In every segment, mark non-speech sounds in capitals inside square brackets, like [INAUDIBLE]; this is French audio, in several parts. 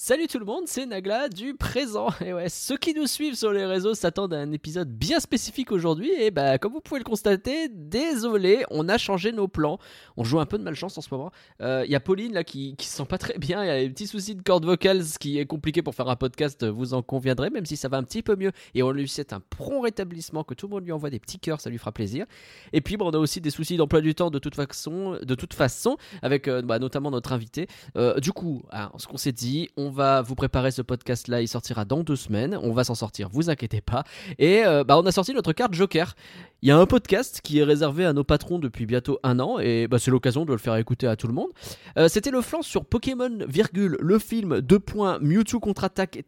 Salut tout le monde, c'est Nagla du présent. Et ouais, ceux qui nous suivent sur les réseaux s'attendent à un épisode bien spécifique aujourd'hui. Et bah, comme vous pouvez le constater, désolé, on a changé nos plans. On joue un peu de malchance en ce moment. Il euh, y a Pauline là qui, qui se sent pas très bien. Il y a des petits soucis de cordes vocales, ce qui est compliqué pour faire un podcast, vous en conviendrez, même si ça va un petit peu mieux. Et on lui souhaite un prompt rétablissement, que tout le monde lui envoie des petits cœurs, ça lui fera plaisir. Et puis, bon, on a aussi des soucis d'emploi du temps de toute façon, de toute façon avec euh, bah, notamment notre invité. Euh, du coup, ce qu'on s'est dit, on on va vous préparer ce podcast-là. Il sortira dans deux semaines. On va s'en sortir, vous inquiétez pas. Et euh, bah, on a sorti notre carte Joker. Il y a un podcast qui est réservé à nos patrons depuis bientôt un an et bah, c'est l'occasion de le faire écouter à tout le monde. Euh, c'était le flanc sur Pokémon, virgule, le film 2 points Mewtwo contre-attaque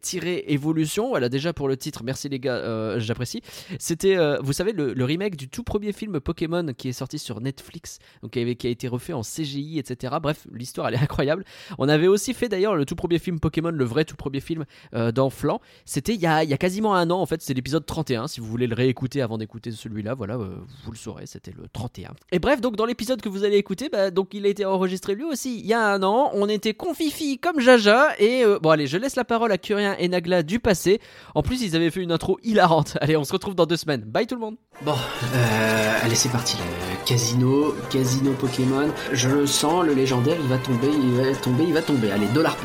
évolution. Voilà déjà pour le titre, merci les gars, euh, j'apprécie. C'était, vous savez, le, remake du tout premier film Pokémon qui est sorti sur Netflix, donc qui, qui a été refait en CGI, etc. Bref, l'histoire elle est incroyable. On avait aussi fait d'ailleurs le tout premier film Pokémon, le vrai tout premier film dans Flanc. C'était il y, a, quasiment un an en fait, c'est l'épisode 31 si vous voulez le réécouter avant d'écouter celui-là voilà, euh, vous le saurez, c'était le 31. Et bref, donc dans l'épisode que vous allez écouter, bah, donc il a été enregistré lui aussi il y a un an. On était confifi comme Jaja et euh, bon allez, je laisse la parole à Curien et Nagla du passé. En plus, ils avaient fait une intro hilarante. Allez, on se retrouve dans deux semaines. Bye tout le monde. Bon, euh, allez c'est parti. casino, casino Pokémon. Je le sens, le légendaire, il va tomber, il va tomber, il va tomber. Allez, dollar.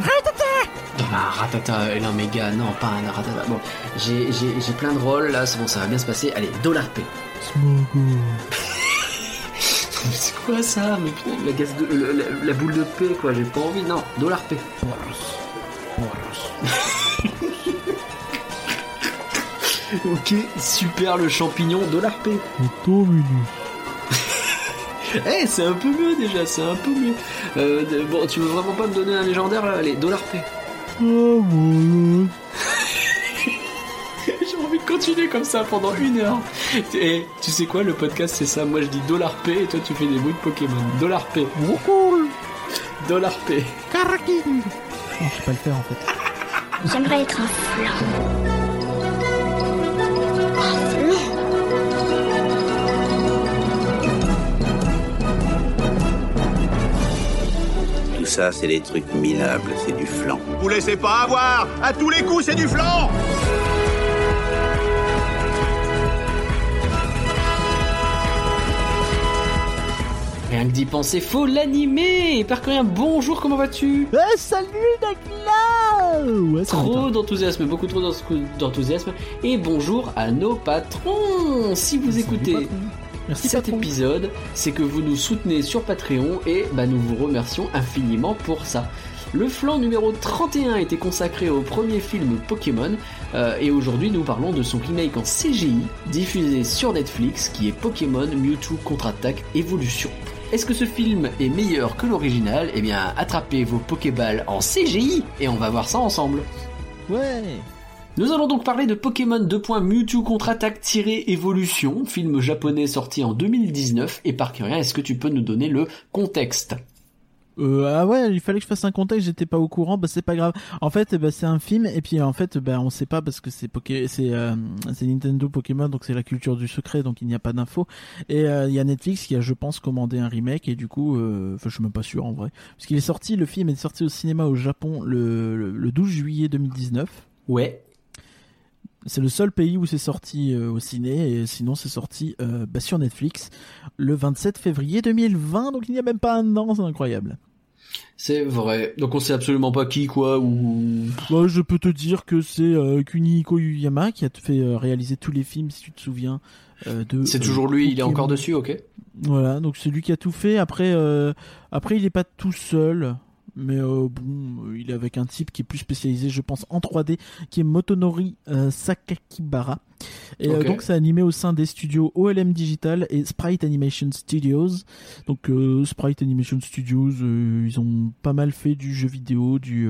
Non, un ratata, et méga, non, pas un ratata. Bon, j'ai, j'ai, plein de rôles là, c'est bon, ça va bien se passer. Allez, dollar P. [LAUGHS] c'est quoi ça Mais putain, la, gaz de, la, boule de paix, quoi, j'ai pas envie. Non, dollar P. [LAUGHS] ok, super le champignon, dollar P. Eh, c'est un peu mieux déjà, c'est un peu mieux. Euh, bon, tu veux vraiment pas me donner un légendaire là? Allez, dollar P. Oh mon [LAUGHS] J'ai envie de continuer comme ça pendant une heure. Et tu sais quoi, le podcast c'est ça. Moi je dis dollar P et toi tu fais des bruits de Pokémon. Dollar P. Dollar P. Karakin. Non, je sais pas le faire en fait. J'aimerais être un flan. Ça, c'est des trucs minables, c'est du flan. Vous laissez pas avoir. À tous les coups, c'est du flan. Rien que d'y penser, faut l'animer. Parcourir, bonjour, comment vas-tu? Eh, salut ouais, Trop d'enthousiasme, beaucoup trop d'enthousiasme. Et bonjour à nos patrons. Si vous écoutez Merci cet épisode, c'est que vous nous soutenez sur Patreon et bah, nous vous remercions infiniment pour ça. Le flanc numéro 31 était consacré au premier film Pokémon euh, et aujourd'hui nous parlons de son remake en CGI diffusé sur Netflix qui est Pokémon Mewtwo contre-attaque Evolution. Est-ce que ce film est meilleur que l'original? Eh bien attrapez vos Pokéballs en CGI et on va voir ça ensemble. Ouais nous allons donc parler de Pokémon 2. Mewtwo contre-attaque-évolution, film japonais sorti en 2019. Et par rien, est-ce que tu peux nous donner le contexte? Euh, ah ouais, il fallait que je fasse un contexte, j'étais pas au courant, bah c'est pas grave. En fait, bah, c'est un film et puis en fait, bah on sait pas parce que c'est Poké c'est euh, c'est Nintendo Pokémon donc c'est la culture du secret donc il n'y a pas d'infos. Et euh, il y a Netflix qui a je pense commandé un remake et du coup euh, enfin je suis même pas sûr en vrai parce qu'il est sorti le film est sorti au cinéma au Japon le le, le 12 juillet 2019. Ouais. C'est le seul pays où c'est sorti euh, au ciné et sinon c'est sorti euh, bah, sur Netflix le 27 février 2020 donc il n'y a même pas un an c'est incroyable. C'est vrai. Donc on sait absolument pas qui quoi ou. Bah, je peux te dire que c'est euh, Kunihiko Yuyama qui a fait euh, réaliser tous les films si tu te souviens. de, c'est toujours lui, il est encore dessus, ok. Voilà, donc c'est lui qui a tout fait. Après, après il est pas tout seul mais euh, bon, il est avec un type qui est plus spécialisé, je pense, en 3D, qui est Motonori euh, Sakakibara. Et euh, donc c'est animé au sein des studios OLM Digital et Sprite Animation Studios. Donc Sprite Animation Studios, ils ont pas mal fait du jeu vidéo, du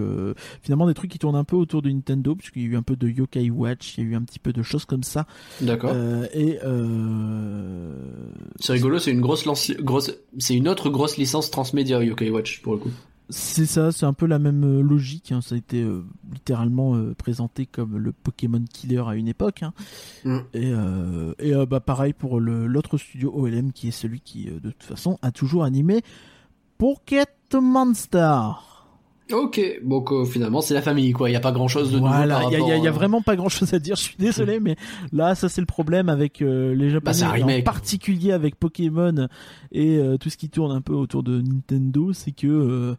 finalement des trucs qui tournent un peu autour de Nintendo, puisqu'il y a eu un peu de Yokai Watch, il y a eu un petit peu de choses comme ça. D'accord. et c'est rigolo, c'est une grosse, grosse, c'est une autre grosse licence transmédia Yokai Watch pour le coup. C'est ça, c'est un peu la même euh, logique. Hein. Ça a été euh, littéralement euh, présenté comme le Pokémon Killer à une époque. Hein. Mm. Et, et bah, pareil pour l'autre studio OLM qui est celui qui, de toute façon, a toujours animé Pocket Monster. Ok, donc euh, finalement c'est la famille quoi, il y a pas grand chose de voilà, nouveau. il y, a- y euh, vraiment pas grand chose à dire. Je suis désolé, mais là, ça c'est le problème avec euh, les Bah, Japonais, et en particulier avec Pokémon et euh, tout ce qui tourne un peu autour de Nintendo, c'est que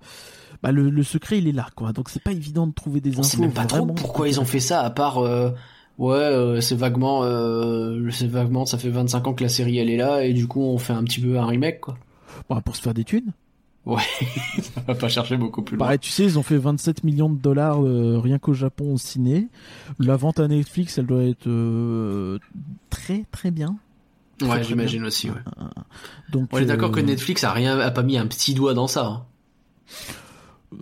bah, le, le secret il est là, quoi. Donc c'est pas évident de trouver des On sait infos. même pas trop pourquoi ils ont fait ça à part ouais, euh, c'est vaguement euh, c'est vaguement ça fait 25 ans que la série elle est là et du coup on fait un petit peu un remake quoi. Bah, pour se faire des thunes. Ouais, [LAUGHS] ça va pas chercher beaucoup plus loin. Pareil, tu sais, ils ont fait 27 millions de dollars euh, rien qu'au Japon au ciné. La vente à Netflix, elle doit être euh, très très bien. très, Ouais, j'imagine aussi. Ouais. Donc, On est d'accord que euh, Netflix a rien a pas mis un petit doigt dans ça. hein.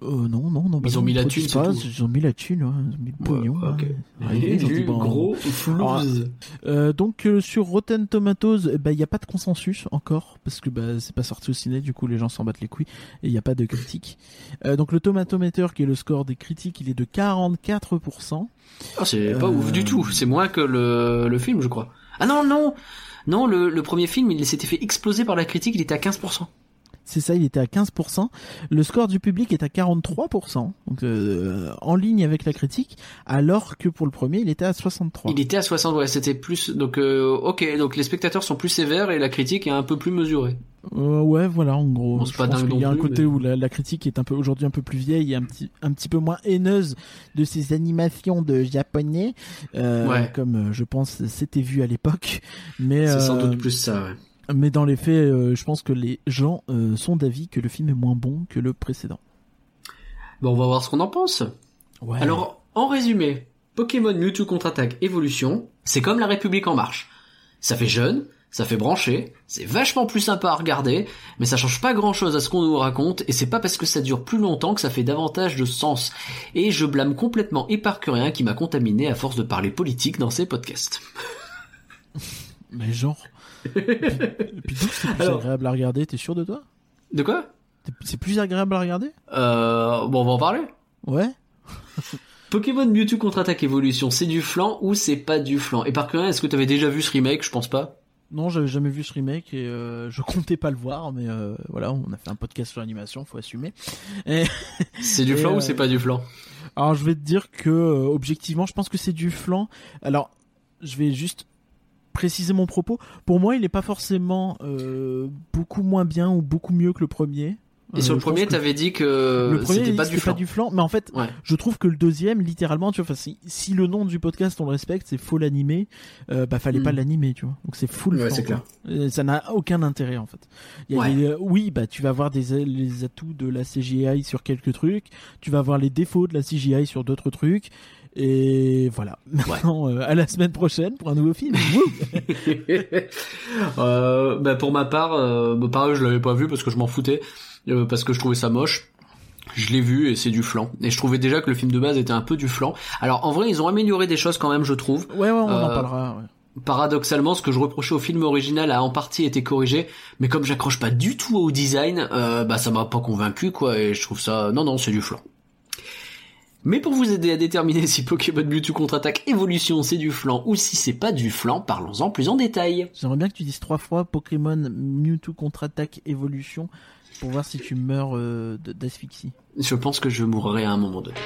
Euh, non, non, non. bah Ils ont mis la thune, c'est pas, tout. Ils ont mis la thune, ouais, ils ont mis le pognon. Ouais, ok. ouais. Ouais, ils ont dit, bon, gros Alors, flouze. Euh, donc euh, sur Rotten Tomatoes, eh ben, il n'y a pas de consensus encore parce que bah, c'est pas sorti au ciné, du coup les gens s'en battent les couilles et il n'y a pas de critique. Euh, donc le Tomatometer qui est le score des critiques, il est de 44%. Ah, c'est pas ouf du tout. C'est moins que le, le film, je crois. Ah non, non Non, le, le premier film, il s'était fait exploser par la critique, il était à 15%. C'est ça, il était à 15%. Le score du public est à 43%, donc euh, en ligne avec la critique, alors que pour le premier, il était à 63%. Il était à 60, ouais, c'était plus... Donc, euh, ok, donc les spectateurs sont plus sévères et la critique est un peu plus mesurée. Euh, ouais, voilà, en gros. Bon, pas dingue qu'il y a un plus, côté mais- où la, la critique est un peu aujourd'hui un peu plus vieille et un petit un petit peu moins haineuse de ces animations de japonais, euh, Ouais. comme euh, je pense c'était vu à l'époque. Mais C'est sans euh, doute plus ça, ouais. Mais dans les faits, euh, je pense que les gens euh, sont d'avis que le film est moins bon que le précédent. Bon, on va voir ce qu'on en pense. Ouais. Alors, en résumé, Pokémon Mewtwo contre-attaque évolution, c'est comme la République en marche. Ça fait jeune, ça fait brancher, c'est vachement plus sympa à regarder, mais ça change pas grand chose à ce qu'on nous raconte, et c'est pas parce que ça dure plus longtemps que ça fait davantage de sens. Et je blâme complètement Éparcurien qui m'a contaminé à force de parler politique dans ses podcasts. [LAUGHS] mais genre. Et puis, et c'est plus Alors- agréable à regarder. T'es sûr de toi? De quoi? C'est plus agréable à regarder? Euh, bon, on va en parler. Ouais. [LAUGHS] Pokémon Mewtwo contre-attaque évolution, c'est du flan ou c'est pas du flan? Éparcurien, est-ce que t'avais déjà vu ce remake? Je pense pas. Non, j'avais jamais vu ce remake et euh, je comptais pas le voir, mais euh, voilà, on a fait un podcast sur l'animation, faut assumer. Et- [LAUGHS] C'est du Et, flan euh, ou c'est pas du flan? alors je vais te dire que euh, objectivement, je pense que c'est du flan. Alors, je vais juste préciser mon propos. Pour moi, il est pas forcément euh, beaucoup moins bien ou beaucoup mieux que le premier. Et sur Euh, le premier, t'avais dit que le premier, c'était pas du flan. pas du flan, mais en fait, Ouais. je trouve que le deuxième, littéralement, tu vois, enfin, si, si le nom du podcast on le respecte, c'est faut l'animer, euh, bah fallait Mm. pas l'animer, tu vois. Donc c'est full Ouais, flan, c'est quoi. Euh, Ça n'a aucun intérêt en fait. Il y a Ouais. des- euh, oui, bah tu vas voir des les atouts de la CGI sur quelques trucs, tu vas voir les défauts de la CGI sur d'autres trucs. Et voilà. [LAUGHS] Maintenant, euh, à la semaine prochaine pour un nouveau film. [LAUGHS] Euh, bah pour ma part, euh, bah, pareil, je l'avais pas vu parce que je m'en foutais, euh, parce que je trouvais ça moche. Je l'ai vu et c'est du flan. Et je trouvais déjà que le film de base était un peu du flan. Alors en vrai, ils ont amélioré des choses quand même, je trouve. ouais, ouais, on en Euh, parlera. ouais. Paradoxalement, ce que je reprochais au film original a en partie été corrigé, mais comme j'accroche pas du tout au design, euh, bah ça m'a pas convaincu quoi, et je trouve ça, non non, c'est du flan. Mais pour vous aider à déterminer [LAUGHS] si Pokémon Mewtwo contre-attaque évolution c'est du flan ou si c'est pas du flan, parlons-en plus en détail. J'aimerais bien que tu dises trois fois Pokémon Mewtwo contre-attaque évolution pour voir si tu meurs euh, d'asphyxie. Je pense que je mourrai à un moment donné.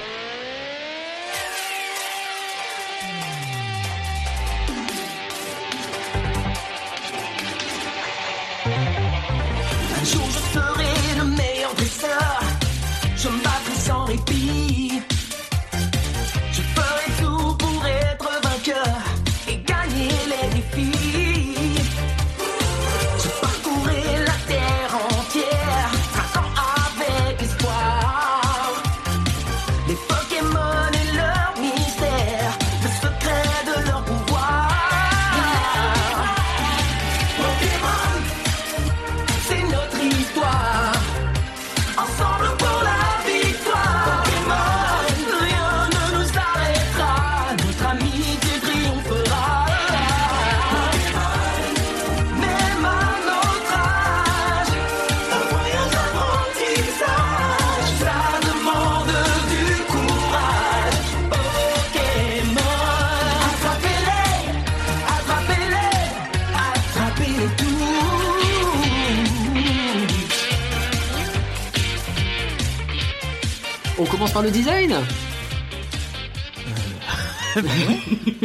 Le design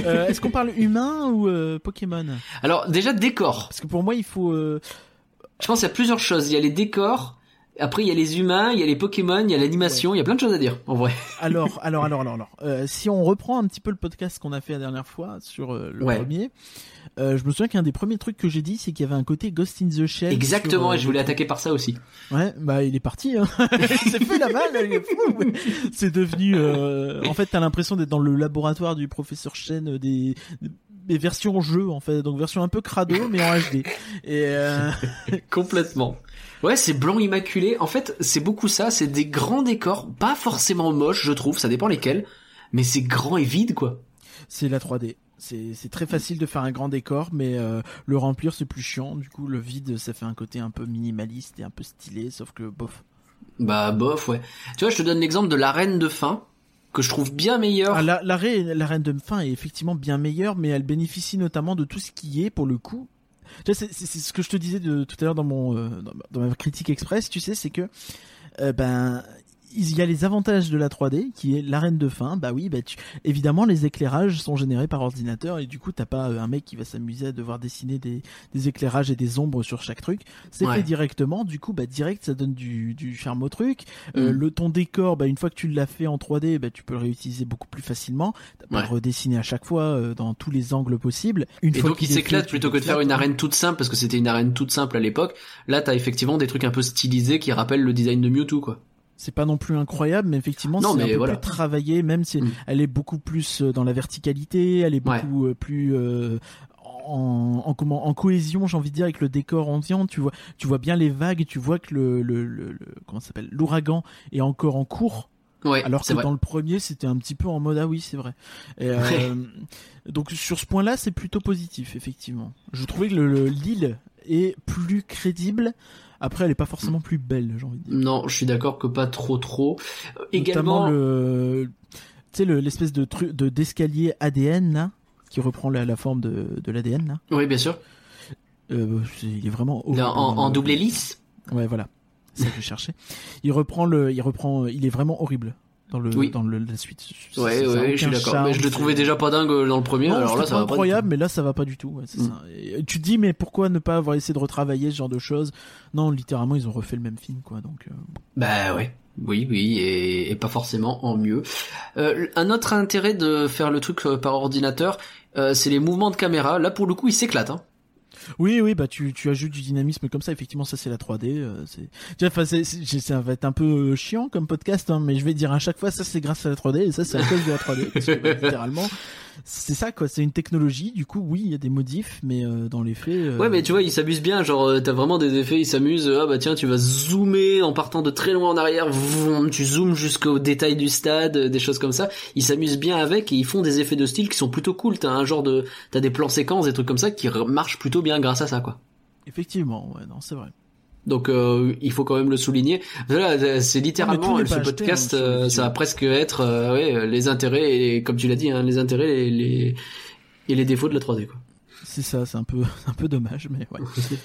Euh, Est-ce qu'on parle humain ou euh, Pokémon? Alors déjà décor. Parce que pour moi, il faut. euh, Je pense qu'il y a plusieurs choses. Il y a les décors, après il y a les humains, il y a les Pokémon, il y a l'animation, il y a plein de choses à dire en vrai. [LAUGHS] Alors, alors, alors, alors, alors. Euh, si on reprend un petit peu le podcast qu'on a fait la dernière fois sur euh, le Ouais. premier, euh, je me souviens qu'un des premiers trucs que j'ai dit, c'est qu'il y avait un côté Ghost in the Shell. Exactement, sur, euh, et je voulais attaquer par ça aussi. Ouais, bah il est parti. Hein. [LAUGHS] il s'est fait la balle. C'est devenu. euh, [LAUGHS] En fait, t'as l'impression d'être dans le laboratoire du professeur Chen euh, des des versions jeu en fait, donc version un peu crado mais en HD. Et euh, [LAUGHS] Complètement. Ouais, c'est blanc immaculé. En fait, c'est beaucoup ça. C'est des grands décors, pas forcément moches, je trouve. Ça dépend lesquels. Mais c'est grand et vide, quoi. c'est la 3D. C'est très facile de faire un grand décor, mais euh, le remplir c'est plus chiant. Du coup, le vide, ça fait un côté un peu minimaliste et un peu stylé, sauf que bof. Bah, bof, ouais. Tu vois, je te donne l'exemple de l'arène de fin, que je trouve bien meilleure. Ah, la, la, ré- la reine de fin est effectivement bien meilleure, mais elle bénéficie notamment de tout ce qui est, pour le coup. C'est ce que je te disais de, tout à l'heure dans mon euh, dans, ma- dans ma critique express, tu sais, c'est que euh, ben il y a les avantages de la 3D qui est l'arène de fin. Bah oui, bah tu... évidemment les éclairages sont générés par ordinateur et du coup t'as pas euh, un mec qui va s'amuser à devoir dessiner des, des éclairages et des ombres sur chaque truc. C'est Ouais. fait directement. Du coup, bah direct ça donne du, du charme au truc. Euh, Mm. le ton décor, bah une fois que tu l'as fait en 3D, bah tu peux le réutiliser beaucoup plus facilement. T'as pas Ouais. redessiner à chaque fois euh, dans tous les angles possibles. Une Et fois donc il s'éclate plutôt que de faire une arène toute simple, parce que c'était une arène toute simple à l'époque. Là, t'as effectivement des trucs un peu stylisés qui rappellent le design de Mewtwo, quoi. C'est pas non plus incroyable, mais effectivement, c'est un peu voilà. plus travaillé, même si Mm. elle est beaucoup plus euh, dans la verticalité, elle est beaucoup euh, plus euh, en, en comment en cohésion, j'ai envie de dire, avec le décor ambiant. Tu vois, tu vois bien les vagues, tu vois que le, le, le, le- comment s'appelle, l'ouragan est encore en cours. Ouais, Alors que vrai. dans le premier, c'était un petit peu en mode ah oui, c'est vrai. Et, euh, [LAUGHS] donc sur ce point-là, c'est plutôt positif, effectivement. Je trouvais que le- le- l'île est plus crédible. Après, elle est pas forcément plus belle, j'ai envie de dire. Non, je suis d'accord que pas trop trop. Euh, Également, le, tu sais, le- l'espèce de truc de d'escalier ADN là, qui reprend la, la forme de, de l'ADN là. oui, bien sûr. Euh, il est vraiment horrible. en, en double hélice. Ouais, voilà. C'est ça que je cherchais. Il reprend le, il reprend, il est vraiment horrible dans le, Oui. dans le, la suite. Ouais, ouais, je suis d'accord. Mais je le trouvais déjà pas dingue dans le premier, Non, alors là ça va incroyable, mais là ça va pas du tout. ouais, Mm. ça. Et tu te dis mais pourquoi ne pas avoir essayé de retravailler ce genre de choses? Non, littéralement ils ont refait le même film quoi. Donc euh, Bah ouais. Oui, oui, et, et pas forcément en mieux. Euh, un autre intérêt de faire le truc euh, par ordinateur, euh, c'est les mouvements de caméra. Là, pour le coup, il s'éclate. Hein. Oui, oui, bah tu, tu ajoutes du dynamisme comme ça. Effectivement, ça c'est la 3D. euh, c'est, enfin, ça va être un peu euh, chiant comme podcast, hein, mais je vais dire à chaque fois, ça c'est grâce à la 3D et ça c'est à cause de la 3D. Parce que, bah, littéralement, c'est ça quoi. C'est une technologie. Du coup, oui, il y a des modifs, mais euh, dans les faits. euh, Ouais, mais tu vois, il s'amuse bien. Genre, euh, t'as vraiment des effets. Il s'amuse. Ah bah tiens, tu vas zoomer en partant de très loin en arrière. Vroom, tu zoomes jusqu'au détail du stade, euh, des choses comme ça. Ils s'amusent bien avec et ils font des effets de style qui sont plutôt cool. T'as un genre de, t'as des plans séquences, des trucs comme ça qui marchent plutôt bien grâce à ça, quoi. Effectivement, ouais, non, c'est vrai. Donc euh, il faut quand même le souligner. Voilà, c'est littéralement n'est ce acheté, podcast, hein, euh, ça va presque être euh, ouais, les intérêts et comme tu l'as dit, hein, les intérêts et les et les défauts de la 3D quoi. C'est ça, c'est un peu, [LAUGHS] un peu dommage, mais ouais. [LAUGHS]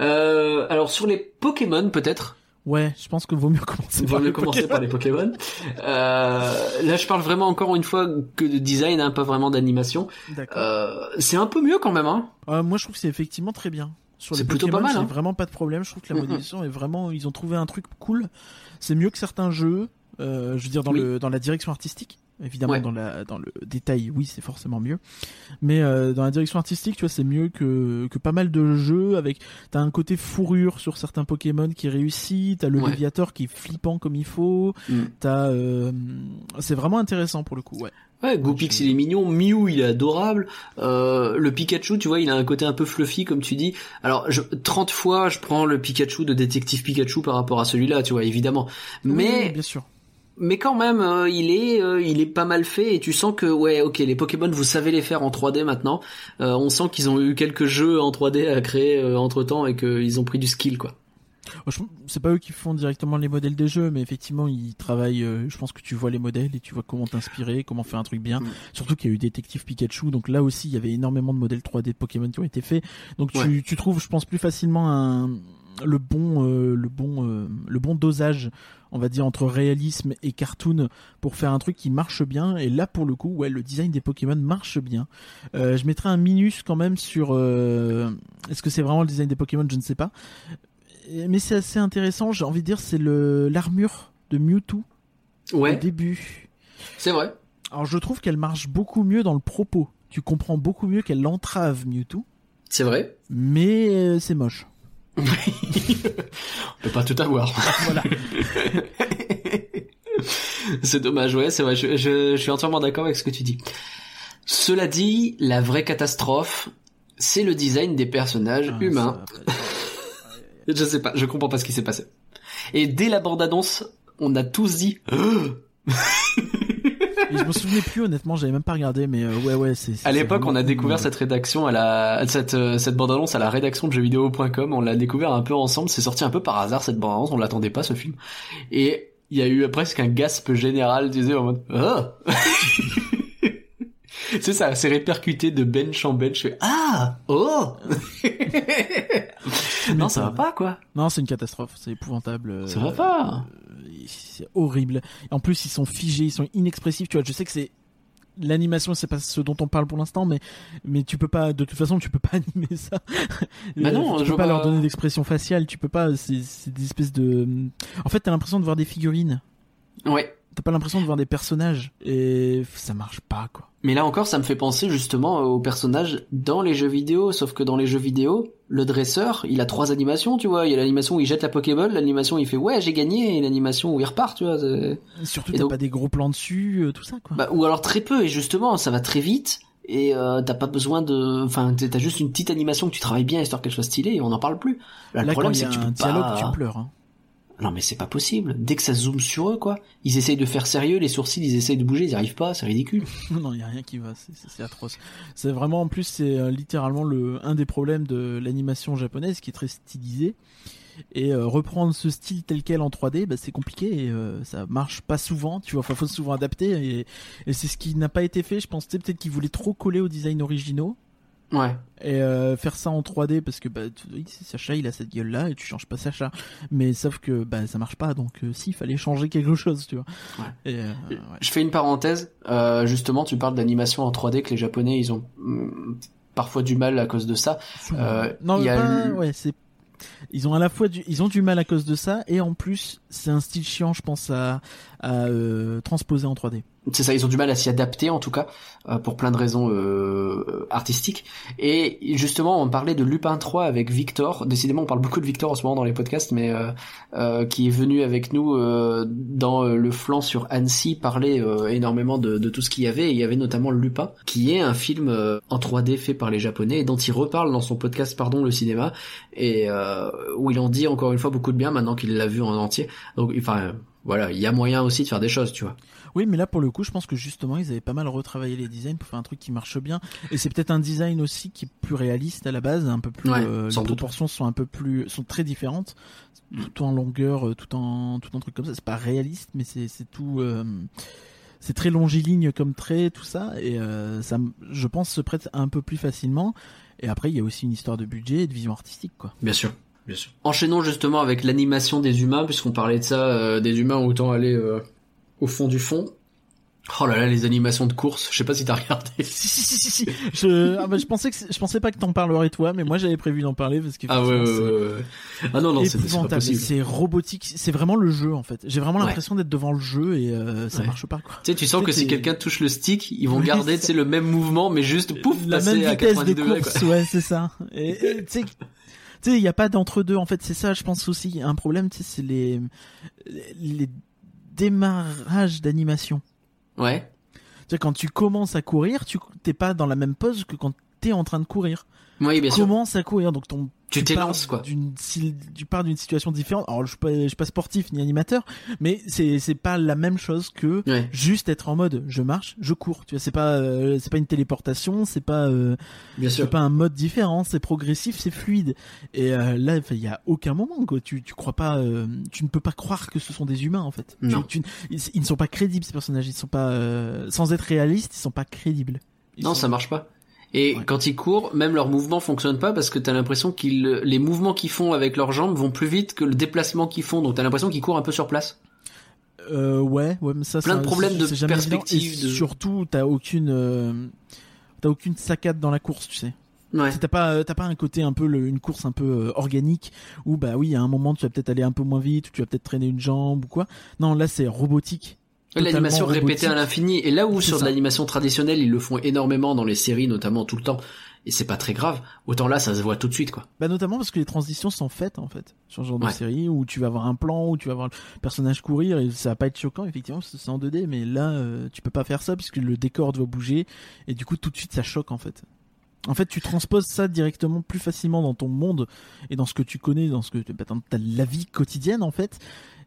Euh, alors sur les Pokémon peut-être, Ouais, je pense que vaut mieux commencer on va par mieux les commencer Pokémon. par les Pokémon. Euh, là je parle vraiment encore une fois que de design, hein, pas vraiment d'animation. D'accord. Euh, c'est un peu mieux quand même hein. Euh, moi, je trouve que c'est effectivement très bien. Sur les plutôt Pokémon, pas mal, hein. vraiment pas de problème. Je trouve que la mm. modélisation est vraiment, ils ont trouvé un truc cool. C'est mieux que certains jeux. euh, je veux dire dans Oui. le dans la direction artistique. Évidemment, Ouais. dans la dans le détail, oui, c'est forcément mieux. Mais euh, dans la direction artistique, tu vois, c'est mieux que que pas mal de jeux. Avec t'as un côté fourrure sur certains Pokémon qui réussit. T'as le Ouais. Léviator qui est flippant comme il faut. Mm. T'as, euh, c'est vraiment intéressant pour le coup. Ouais. Ouais, Goopix il est mignon, Mew il est adorable, euh, le Pikachu tu vois il a un côté un peu fluffy comme tu dis. Alors je, 30 fois je prends le Pikachu de détective Pikachu par rapport à celui-là tu vois évidemment. Mais oui, bien sûr. mais quand même euh, il est euh, il est pas mal fait et tu sens que ouais ok les Pokémon vous savez les faire en 3D maintenant. Euh, on sent qu'ils ont eu quelques jeux en 3D à créer entre temps et qu'ils ont pris du skill quoi. C'est pas eux qui font directement les modèles des jeux, mais effectivement ils travaillent. euh, je pense que tu vois les modèles et tu vois comment t'inspirer, comment faire un truc bien. Mm. Surtout qu'il y a eu Détective Pikachu, donc là aussi il y avait énormément de modèles 3D de Pokémon qui ont été faits. Donc tu, Ouais. tu trouves, je pense, plus facilement un, le bon, euh, le bon, euh, le bon dosage, on va dire entre réalisme et cartoon pour faire un truc qui marche bien. Et là, pour le coup, ouais, le design des Pokémon marche bien. Je mettrai un minus quand même sur. Est-ce que c'est vraiment le design des Pokémon? Je ne sais pas. Mais c'est assez intéressant. J'ai envie de dire, c'est le l'armure de Mewtwo au début. c'est vrai. Alors je trouve qu'elle marche beaucoup mieux dans le propos. Tu comprends beaucoup mieux qu'elle entrave Mewtwo, C'est vrai. mais euh, c'est moche. [LAUGHS] On peut pas tout avoir. Voilà. [LAUGHS] c'est dommage, ouais, c'est vrai. Je, je- je suis entièrement d'accord avec ce que tu dis. Cela dit, la vraie catastrophe, c'est le design des personnages Ah, humains. ça, Je sais pas, je comprends pas ce qui s'est passé. Et dès la bande-annonce, on a tous dit [GASPS] Et je me souvenais plus honnêtement, j'avais même pas regardé, mais euh, ouais ouais c'est. À l'époque, on a découvert cool. cette rédaction à la cette euh, cette bande annonce à la rédaction de jeuxvideo.com. On l'a découvert un peu ensemble. C'est sorti un peu par hasard cette bande annonce. On l'attendait pas ce film. Et il y a eu presque un gasp général. Tu sais en mode ah. [LAUGHS] C'est ça, c'est répercuté de bench en bench. Ah Oh [LAUGHS] Non, ça va pas, quoi. Non, c'est une catastrophe, c'est épouvantable. euh, Ça va pas. euh, C'est horrible. En plus, ils sont figés, ils sont inexpressifs. Tu vois, je sais que c'est l'animation, c'est pas ce dont on parle pour l'instant, mais mais tu peux pas. De toute façon, tu peux pas [LAUGHS] animer ça. Bah Euh, non, tu je peux pas vois- leur donner d'expression faciale. Tu peux pas. C'est c'est des espèces de. En fait, t'as l'impression de voir des figurines. Ouais. T'as pas l'impression de voir des personnages et ça marche pas quoi. Mais là encore, ça me fait penser justement aux personnages dans les jeux vidéo, sauf que dans les jeux vidéo, le dresseur, il a trois animations, tu vois. Il y a l'animation où il jette la Pokéball, l'animation où il fait ouais j'ai gagné, et l'animation où il repart, tu vois. Et surtout, t'as donc- pas des gros plans dessus, euh, tout ça quoi. Bah, ou alors très peu, et justement, ça va très vite, et euh, t'as pas besoin de... Enfin, t'as juste une petite animation que tu travailles bien, histoire qu'elle soit stylée, et on n'en parle plus. Là, le problème, c'est que tu peux dialogue, pas... tu pleures. Hein. Non mais c'est pas possible. Dès que ça zoome sur eux, quoi, ils essayent de faire sérieux, les sourcils, ils essayent de bouger, ils arrivent pas, c'est ridicule. [LAUGHS] Non, il y a rien qui va, c'est- atroce. C'est vraiment en plus c'est euh, littéralement le un des problèmes de l'animation japonaise qui est très stylisée et euh, reprendre ce style tel quel en 3D, bah, c'est compliqué et euh, ça marche pas souvent, tu vois, enfin faut souvent adapter et, c'est ce qui n'a pas été fait, je pense peut-être qu'ils voulaient trop coller aux designs originaux Ouais. et euh, faire ça en 3D parce que bah tu- Sacha il a cette gueule là et tu changes pas Sacha mais sauf que bah ça marche pas donc euh, si il fallait changer quelque chose tu vois Ouais. et euh, ouais. Je fais une parenthèse. Justement, tu parles d'animation en 3D que les Japonais, ils ont hum, parfois du mal à cause de ça. Non, a pas- ouais, c'est. Ils ont à la fois du, ils ont du mal à cause de ça et en plus c'est un style chiant, je pense à, à transposer en 3D. C'est ça, ils ont du mal à s'y adapter en tout cas, euh, pour plein de raisons euh, artistiques. Et justement, on parlait de Lupin 3 avec Victor. Décidément, on parle beaucoup de Victor en ce moment dans les podcasts, mais euh, euh, qui est venu avec nous euh, dans euh, le flanc sur Annecy parler énormément de, de tout ce qu'il y avait. Et il y avait notamment Lupin, qui est un film en 3D fait par les Japonais et dont il reparle dans son podcast Pardon le cinéma, et où il en dit encore une fois beaucoup de bien maintenant qu'il l'a vu en entier. Donc, enfin, voilà, il y a moyen aussi de faire des choses, tu vois. Oui, mais là pour le coup, je pense que justement ils avaient pas mal retravaillé les designs pour faire un truc qui marche bien. Et c'est peut-être un design aussi qui est plus réaliste à la base, un peu plus. Ouais, euh, les doute. proportions sont un peu plus, sont très différentes, tout en longueur, euh, tout en tout en truc comme ça. C'est pas réaliste, mais c'est c'est tout. euh, c'est très longiligne comme trait, tout ça, et euh, ça, je pense, se prête un peu plus facilement. Et après, il y a aussi une histoire de budget et de vision artistique, quoi. Bien sûr, bien sûr. Enchaînons justement avec l'animation des humains, puisqu'on parlait de ça, euh, des humains, autant aller euh, au fond du fond. Oh là là, les animations de course, je sais pas si t'as regardé. [LAUGHS] Si, si, si, si, si. Je, ah bah, je pensais que je pensais pas que t'en parlerais toi, mais moi j'avais prévu d'en parler parce que Ah ouais, ouais, ouais, ouais. Ah non, non, c'est pas possible. Tu C'est robotique. C'est vraiment le jeu en fait. J'ai vraiment Ouais. l'impression d'être devant le jeu et euh, ça Ouais. marche pas quoi. sais, tu sens que si quelqu'un touche le stick, ils vont Oui, garder, tu sais, le même mouvement, mais juste, pouf, la passer même à vitesse 90 de degrés, course, quoi. ouais, c'est ça. Et tu sais, tu sais, il y a pas d'entre deux. En fait, c'est ça. Je pense aussi un problème. Tu sais, c'est les les démarrages d'animation. Ouais. Tu sais, quand tu commences à courir, tu t'es pas dans la même pose que quand t'es en train de courir. Oui, bien tu sûr. commences à courir, donc ton Tu t'élances, quoi. si- tu pars d'une situation différente. Alors je suis pas je suis pas sportif ni animateur, mais c'est c'est pas la même chose que Ouais. juste être en mode je marche, je cours. Tu vois, c'est pas euh, c'est pas une téléportation, c'est pas euh, Bien c'est sûr. pas un mode différent, c'est progressif, c'est fluide. Et euh, là, il y a aucun moment quoi. Tu tu crois pas, euh, tu ne peux pas croire que ce sont des humains en fait. Non. tu- ils, ils ne sont pas crédibles ces personnages. Ils sont pas euh, sans être réalistes, ils sont pas crédibles. Ils Non, sont- ça marche pas. Et Ouais. quand ils courent, même leurs mouvements fonctionnent pas parce que t'as l'impression qu'ils, les mouvements qu'ils font avec leurs jambes vont plus vite que le déplacement qu'ils font. Donc t'as l'impression qu'ils courent un peu sur place. Euh, ouais, ouais, mais ça, Plein ça- de problèmes c'est- de c'est perspective, Et de- surtout, t'as aucune, euh, t'as aucune saccade dans la course, tu sais. Ouais. T'as pas, euh, t'as pas un côté un peu le- une course un peu euh, organique où bah oui, à un moment tu vas peut-être aller un peu moins vite, ou tu vas peut-être traîner une jambe ou quoi. Non, là c'est robotique. L'animation répétée à l'infini. Et là où sur de l'animation traditionnelle, ils le font énormément dans les séries, notamment tout le temps. Et c'est pas très grave. Autant là, ça se voit tout de suite, quoi. Bah notamment parce que les transitions sont faites en fait sur ce genre Ouais. de série où tu vas avoir un plan où tu vas voir le personnage courir et ça va pas être choquant effectivement parce que c'est en 2D mais là euh, tu peux pas faire ça puisque le décor doit bouger et du coup tout de suite ça choque en fait. En fait, tu transposes ça directement plus facilement dans ton monde et dans ce que tu connais, dans ce que bah, dans ta- la vie quotidienne en fait.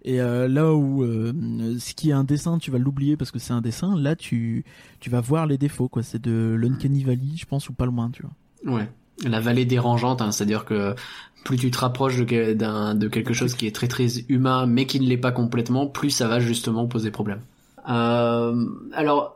Et euh, là où euh, ce qui est un dessin, tu vas l'oublier parce que c'est un dessin. Là, tu tu vas voir les défauts quoi. C'est de l'uncanny valley, je pense, ou pas loin, tu vois. Ouais. La vallée dérangeante, hein, c'est-à-dire que plus tu te rapproches de, que- d'un, de quelque chose qui est très très humain, mais qui ne l'est pas complètement, plus ça va justement poser problème. Euh, alors,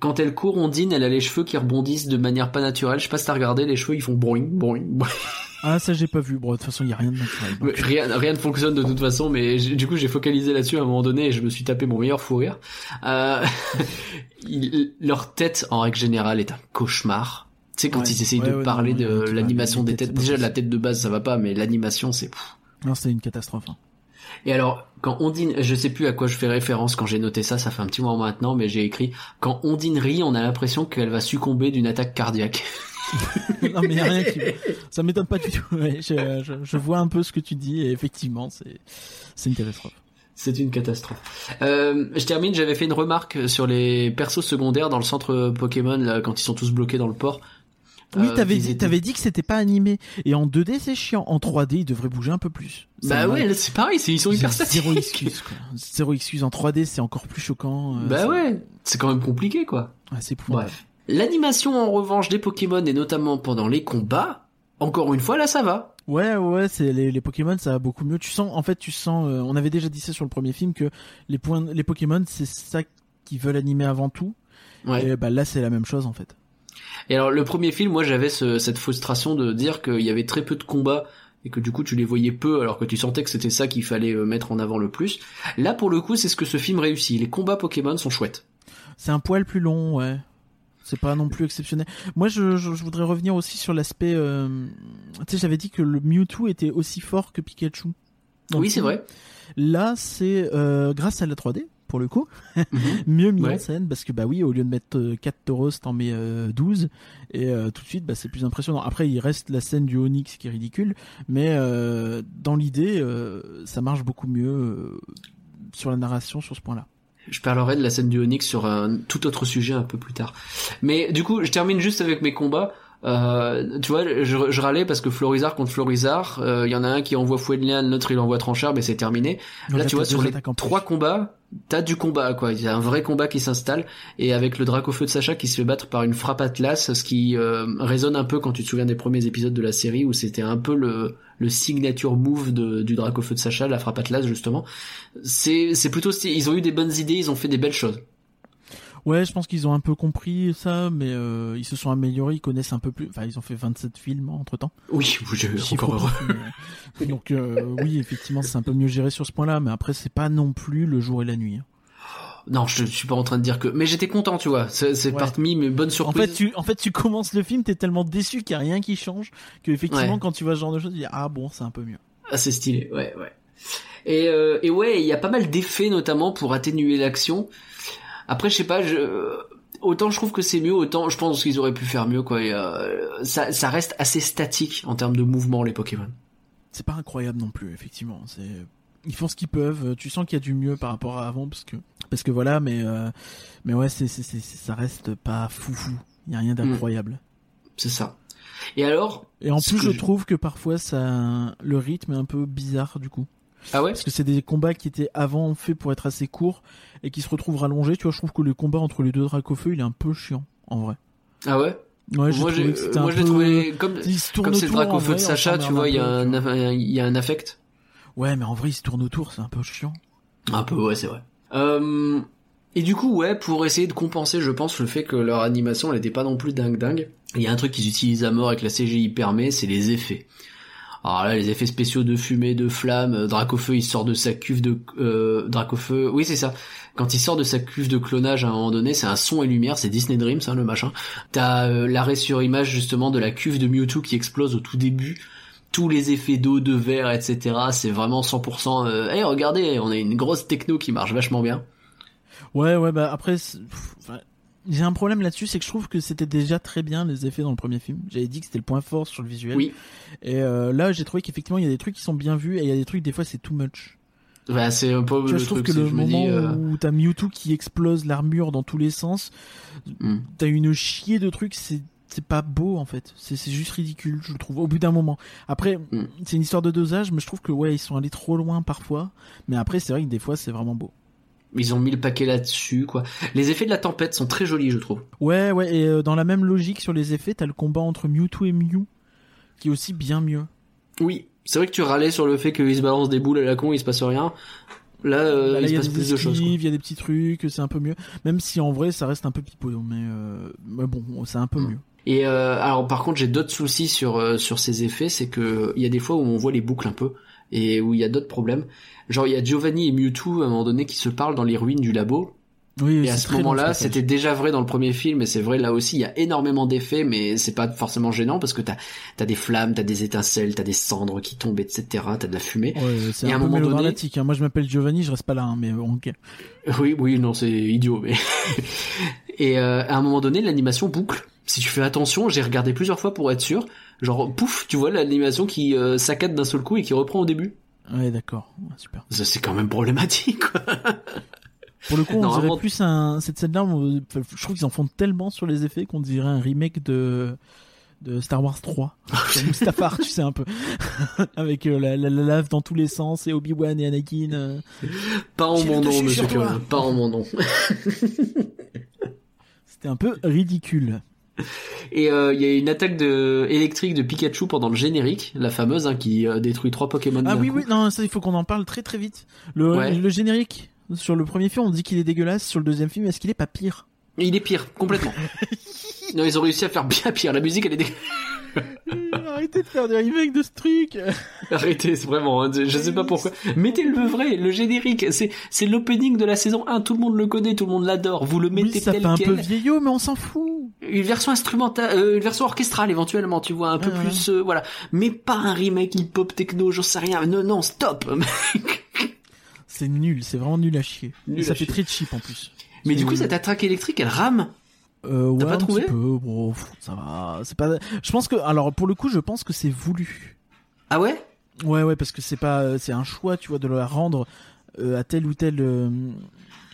quand elle court, Ondine, elle a les cheveux qui rebondissent de manière pas naturelle. Je sais pas si t'as regardé, les cheveux ils font boing, boing, boing. [LAUGHS] Ah ça j'ai pas vu. Bon de toute façon il y a rien de naturel. donc. Rien, rien ne fonctionne de toute façon, mais du coup j'ai focalisé là-dessus à un moment donné et je me suis tapé mon meilleur fou rire. Euh, [LAUGHS] il- leur tête en règle générale est un cauchemar. Tu sais quand Ouais. ils essayent Ouais, de ouais, parler non, de l'animation des têtes, Déjà la tête de base ça va pas, mais l'animation c'est. Non, c'est une catastrophe. hein. Et alors quand Ondine, je sais plus à quoi je fais référence quand j'ai noté ça, ça fait un petit moment maintenant, mais j'ai écrit quand Ondine rit, on a l'impression qu'elle va succomber d'une attaque cardiaque. [LAUGHS] non, mais y a rien qui. Ça m'étonne pas du tout. Ouais, je, je, je vois un peu ce que tu dis et effectivement, c'est c'est une catastrophe. C'est une catastrophe. Euh, je termine, j'avais fait une remarque sur les persos secondaires dans le centre Pokémon là, quand ils sont tous bloqués dans le port. Oui, Euh, t'avais dit, t'avais dit que c'était pas animé. Et en 2D, c'est chiant. En 3D, il devrait bouger un peu plus. Ça Bah ouais, là, c'est pareil, c'est- ils sont hyper Zéro statiques. excuse, quoi. Zéro excuse. En 3D, c'est encore plus choquant. euh, Bah ouais, c'est quand même compliqué quoi. Ouais, c'est épouvantable. Bref. L'animation en revanche des Pokémon et notamment pendant les combats, encore une fois là ça va. Ouais, ouais, c'est les, les Pokémon, ça va beaucoup mieux. Tu sens, en fait, tu sens. euh, on avait déjà dit ça sur le premier film que les points, les Pokémon, c'est ça qu'ils veulent animer avant tout. Ouais. Et bah là, c'est la même chose en fait. Et alors le premier film, moi j'avais ce- cette frustration de dire qu'il y avait très peu de combats et que du coup tu les voyais peu alors que tu sentais que c'était ça qu'il fallait euh, mettre en avant le plus. Là pour le coup c'est ce que ce film réussit. Les combats Pokémon sont chouettes. C'est un poil plus long, ouais. C'est pas non plus exceptionnel. Moi, je, je, je voudrais revenir aussi sur l'aspect. euh, Tu sais, j'avais dit que le Mewtwo était aussi fort que Pikachu. oui c'est vrai. Là, c'est euh, grâce à la 3D, pour le coup, Mhm. [LAUGHS] mieux mis Ouais. en scène, parce que bah oui, au lieu de mettre 4 tauros, t'en mets euh, 12, et euh, tout de suite, bah, c'est plus impressionnant. Après, il reste la scène du Onyx qui est ridicule, mais euh, dans l'idée, euh, ça marche beaucoup mieux euh, sur la narration sur ce point-là. Je parlerai de la scène du Onyx sur un tout autre sujet un peu plus tard. Mais du coup, je termine juste avec mes combats. Euh, tu vois, je, je râlais parce que Florizard contre Florizard, euh, il y en a un qui envoie Fouetlian, l'autre il envoie Tranchard, mais c'est terminé. Donc Là, tu vois, sur les trois combats, t'as du combat, quoi. Il y a un vrai combat qui s'installe. Et avec le Dracofeu de Sacha qui se fait battre par une frappe Atlas, ce qui euh, résonne un peu quand tu te souviens des premiers épisodes de la série où c'était un peu le, le signature move de, du Dracofeu de Sacha, la frappe Atlas, justement. C'est, c'est plutôt, ils ont eu des bonnes idées, ils ont fait des belles choses. Ouais, je pense qu'ils ont un peu compris ça, mais euh, ils se sont améliorés, ils connaissent un peu plus. Enfin, ils ont fait 27 films entre temps. Oui, j'ai encore heureux. Donc euh, oui, effectivement, c'est un peu mieux géré sur ce point-là, mais après, c'est pas non plus le jour et la nuit. hein. Non, je, je suis pas en train de dire que, mais j'étais content, tu vois. C'est, Ouais. parmi mes bonnes En surprises. fait, tu, en fait, tu commences le film, t'es tellement déçu qu'il y a rien qui change que effectivement, Ouais. quand tu vois ce genre de choses, tu dis ah bon, c'est un peu mieux. Ah, c'est stylé, ouais, ouais. Et, euh, et ouais, il y a pas mal d'effets notamment pour atténuer l'action. Après, je sais pas, je... autant je trouve que c'est mieux, autant je pense qu'ils auraient pu faire mieux, quoi. Et, euh, ça, ça reste assez statique en termes de mouvement, les Pokémon. C'est pas incroyable non plus, effectivement. C'est ils font ce qu'ils peuvent. Tu sens qu'il y a du mieux par rapport à avant, parce que parce que voilà, mais euh, mais ouais, c'est c'est c'est ça reste pas foufou. Il y a rien d'incroyable. C'est ça. Et alors Et en plus, je je- trouve que parfois ça le rythme est un peu bizarre du coup. Ah ouais Parce que c'est des combats qui étaient avant faits pour être assez courts et qui se retrouvent rallongés. Tu vois, je trouve que le combat entre les deux Dracofeu, il est un peu chiant, en vrai. Ah ouais Ouais, Moi, j'ai, que moi je l'ai trouvé comme, c'est le vrai, de Sacha, tu vois, il y a un, tu vois. il y a un affect. Ouais, mais en vrai, il se tourne autour, c'est un peu chiant. Un peu, ouais, c'est vrai. Euh, et du coup, ouais, pour essayer de compenser, je pense, le fait que leur animation, elle était pas non plus dingue dingue, Il y a un truc qu'ils utilisent à mort avec la CGI permet, c'est les effets. Alors là, les effets spéciaux de fumée, de flamme, euh, Dracofeu il sort de sa cuve de euh, Dracofeu, oui c'est ça. Quand il sort de sa cuve de clonage à un moment donné, c'est un son et lumière, c'est Disney Dreams, hein, le machin. T'as euh, l'arrêt sur image justement de la cuve de Mewtwo qui explose au tout début. Tous les effets d'eau, de verre, etc. C'est vraiment 100%. Euh... Hey, regardez, on a une grosse techno qui marche vachement bien. Ouais, ouais, bah après, pff, j'ai un problème là-dessus, c'est que je trouve que c'était déjà très bien les effets dans le premier film. J'avais dit que c'était le point fort sur le visuel. Oui. Et euh, là, j'ai trouvé qu'effectivement, il y a des trucs qui sont bien vus et il y a des trucs, des fois, c'est too much. Bah, c'est un peu Tu vois, le je trouve truc, que le moment dis. euh, où t'as Mewtwo qui explose l'armure dans tous les sens, hmm. t'as une chier de trucs, c'est c'est pas beau en fait. C'est c'est juste ridicule, je le trouve. Au bout d'un moment. Après, Mm. c'est une histoire de dosage, mais je trouve que ouais, ils sont allés trop loin parfois. Mais après, c'est vrai que des fois, c'est vraiment beau. Ils ont mis le paquet là-dessus, quoi. Les effets de la tempête sont très jolis, je trouve. Ouais, ouais, et euh, dans la même logique sur les effets, t'as le combat entre Mewtwo et Mew, qui est aussi bien mieux. Oui, c'est vrai que tu râlais sur le fait qu'ils se balancent des boules à la con, il se passe rien. Là, euh, Bah, là, il il se y passe plus de choses. il y a des petits trucs, c'est un peu mieux. Même si en vrai, ça reste un peu pipeau, mais, euh, mais bon, c'est un peu Mm. mieux. Et euh, alors, par contre, j'ai d'autres soucis sur euh, sur ces effets, c'est que il y a des fois où on voit les boucles un peu et où il y a d'autres problèmes. Genre, il y a Giovanni et Mewtwo à un moment donné qui se parlent dans les ruines du labo. Oui, Et à ce moment-là, c'était déjà vrai dans le premier film, et c'est vrai là aussi. Il y a énormément d'effets, mais c'est pas forcément gênant parce que t'as t'as des flammes, t'as des étincelles, t'as des cendres qui tombent, etc. T'as de la fumée. Ouais, c'est Et à un, un peu moment donné- hein. Moi, je m'appelle Giovanni, je reste pas là, hein, mais bon, ok. Oui, oui, non, c'est idiot, mais. [LAUGHS] et euh, à un moment donné, l'animation boucle. Si tu fais attention, j'ai regardé plusieurs fois pour être sûr. Genre, pouf, tu vois l'animation qui euh, saccade d'un seul coup et qui reprend au début. Ouais, d'accord, Ouais, super. Ça, c'est quand même problématique, quoi. Pour le coup, on Normalement- dirait plus un cette scène-là. on- enfin, Je trouve qu'ils en font tellement sur les effets qu'on dirait un remake de de Star Wars 3 sur [LAUGHS] Mustafar, tu sais un peu, [LAUGHS] avec euh, la, la, la lave dans tous les sens et Obi Wan et Anakin. euh. Pas en mon nom, monsieur. Pas en mon nom. C'était un peu ridicule. Et euh, il y a une attaque de électrique de Pikachu pendant le générique, la fameuse, hein, qui euh, détruit trois Pokémon Ah oui, coup. oui, non, ça il faut qu'on en parle très très vite. Le, Ouais. le générique sur le premier film, on dit qu'il est dégueulasse. Sur le deuxième film, est-ce qu'il est pas pire? Il est pire, complètement. [LAUGHS] non, ils ont réussi à faire bien pire. La musique, elle est dé... [LAUGHS] Arrêtez de faire des remakes de ce truc. [LAUGHS] Arrêtez, c'est vraiment, hein, je sais pas pourquoi. Mettez le vrai, le générique, c'est, c'est l'opening de la saison 1, tout le monde le connaît, tout le monde l'adore, vous le Oui, mettez ça tel fait un quel. peu vieillot, mais on s'en fout. Une version instrumentale, euh, une version orchestrale éventuellement, tu vois, un peu plus, euh, voilà. Mais pas un remake hip-hop techno, j'en sais rien. Non, non, stop. [LAUGHS] C'est nul, c'est vraiment nul à chier. Nul Et ça à fait chier. très cheap en plus. Mais du coup, cette attaque électrique, elle rame. Euh, ouais, pas un trouvé petit peu. Bon, pff, ça va. C'est pas. Je pense que, alors pour le coup, je pense que c'est voulu. Ah ouais? Ouais, ouais, parce que c'est pas, c'est un choix, tu vois, de la rendre euh, à tel ou tel. euh,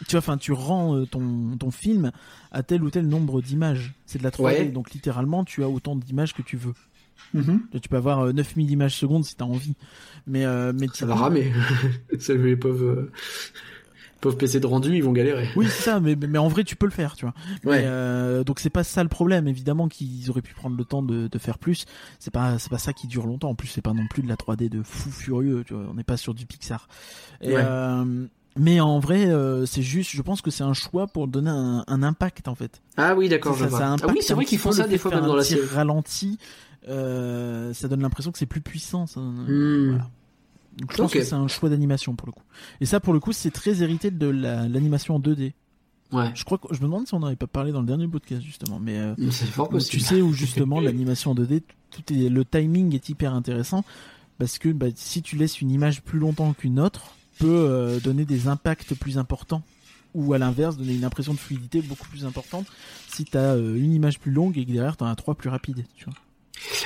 tu vois, enfin, tu rends euh, ton ton film à tel ou tel nombre d'images. C'est de la 3D, Ouais. donc littéralement, tu as autant d'images que tu veux. Mm-hmm. Tu peux avoir euh, 9000 images secondes si t'as envie. Mais euh, mais Ça va ramer. [LAUGHS] ça, les pauvres, pauvres PC de rendu, ils vont galérer. Oui, c'est ça, mais, mais en vrai, tu peux le faire, tu vois. Ouais. Mais, euh, donc c'est pas ça le problème, évidemment qu'ils auraient pu prendre le temps de, de faire plus. C'est pas c'est pas ça qui dure longtemps. En plus, c'est pas non plus de la 3D de fou furieux, tu vois. On n'est pas sur du Pixar. Et, Ouais. euh, mais en vrai, euh, c'est juste, je pense que c'est un choix pour donner un, un impact en fait. Ah oui, d'accord, Ça- je ça vois. Ah oui, c'est vrai qu'ils font ça des fois même dans la série. ralenti. ça donne l'impression que c'est plus puissant. Ça. Hmm. Voilà. Donc, je pense que c'est un choix d'animation pour le coup. Et ça, pour le coup, c'est très hérité de la- l'animation en 2D. Ouais. Je crois que je me demande si on n'avait pas parlé dans le dernier podcast justement, mais euh, tu sais où justement [LAUGHS] l'animation en 2D, tout est le timing est hyper intéressant parce que bah, si tu laisses une image plus longtemps qu'une autre, peut euh, donner des impacts plus importants ou à l'inverse donner une impression de fluidité beaucoup plus importante si tu as une image plus longue et que derrière t'en as trois plus rapides, tu vois.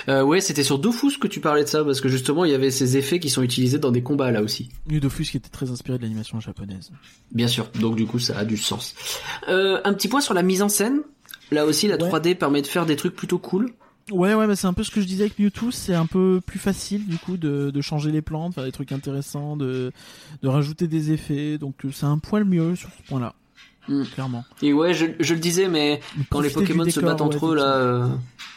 Euh, ouais, c'était sur Dofus que tu parlais de ça, parce que justement, il y avait ces effets qui sont utilisés dans des combats là aussi. Ludofus qui était très inspiré de l'animation japonaise. Bien sûr, donc du coup, ça a du sens. Euh, un petit point sur la mise en scène. Là aussi, la Ouais. 3D permet de faire des trucs plutôt cool. Ouais, ouais, bah c'est un peu ce que je disais avec Mewtwo, c'est un peu plus facile du coup de, de changer les plans, de faire des trucs intéressants, de, de rajouter des effets, donc euh, c'est un poil mieux sur ce point-là, Hmm. clairement. Et ouais, je, je le disais, mais quand les Pokémon se battent entre ouais, eux là, euh,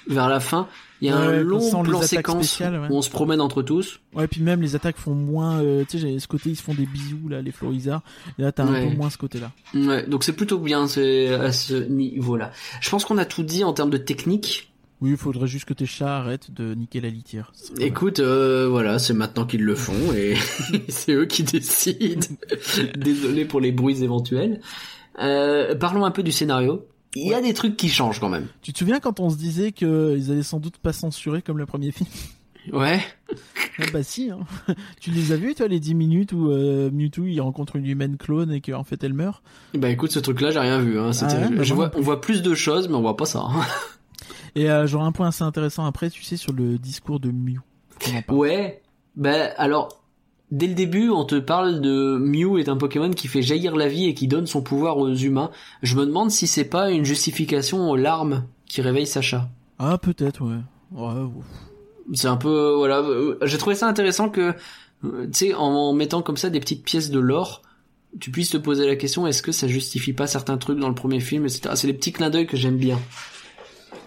vers la fin, il y a Ouais, un long sans plan séquence spéciales, ouais. où on se promène entre tous. Ouais, puis même les attaques font moins, euh, tu sais, ce côté, ils se font des bisous là, les Florizards, et là t'as un peu moins ce côté-là. Ouais, donc c'est plutôt bien c'est à ce niveau-là. Je pense qu'on a tout dit en termes de technique. Oui, il faudrait juste que tes chats arrêtent de niquer la litière. Écoute, euh, voilà, c'est maintenant qu'ils le font et [LAUGHS] c'est eux qui décident. [LAUGHS] Désolé pour les bruits éventuels. Euh, parlons un peu du scénario. Il y a des trucs qui changent quand même. Tu te souviens quand on se disait qu'ils allaient sans doute pas censurer comme le premier film? Ouais. Ah bah si, hein. [LAUGHS] tu les as vus toi les 10 minutes où euh, Mewtwo il rencontre une humaine clone et qu'en fait elle meurt? Bah écoute, ce truc-là, j'ai rien vu. Hein. Ah ouais, bah je vois, on voit plus de choses, mais on voit pas ça. hein. [LAUGHS] Et euh, j'aurais un point assez intéressant après, tu sais, sur le discours de Mew. Ouais. Bah alors, dès le début, on te parle de Mew est un Pokémon qui fait jaillir la vie et qui donne son pouvoir aux humains. Je me demande si c'est pas une justification aux larmes qui réveille Sacha. Ah peut-être ouais. Ouais. C'est un peu voilà. euh, J'ai trouvé ça intéressant que euh, tu sais en, en mettant comme ça des petites pièces de l'or, tu puisses te poser la question est-ce que ça justifie pas certains trucs dans le premier film, etc. C'est les petits clins d'œil que j'aime bien.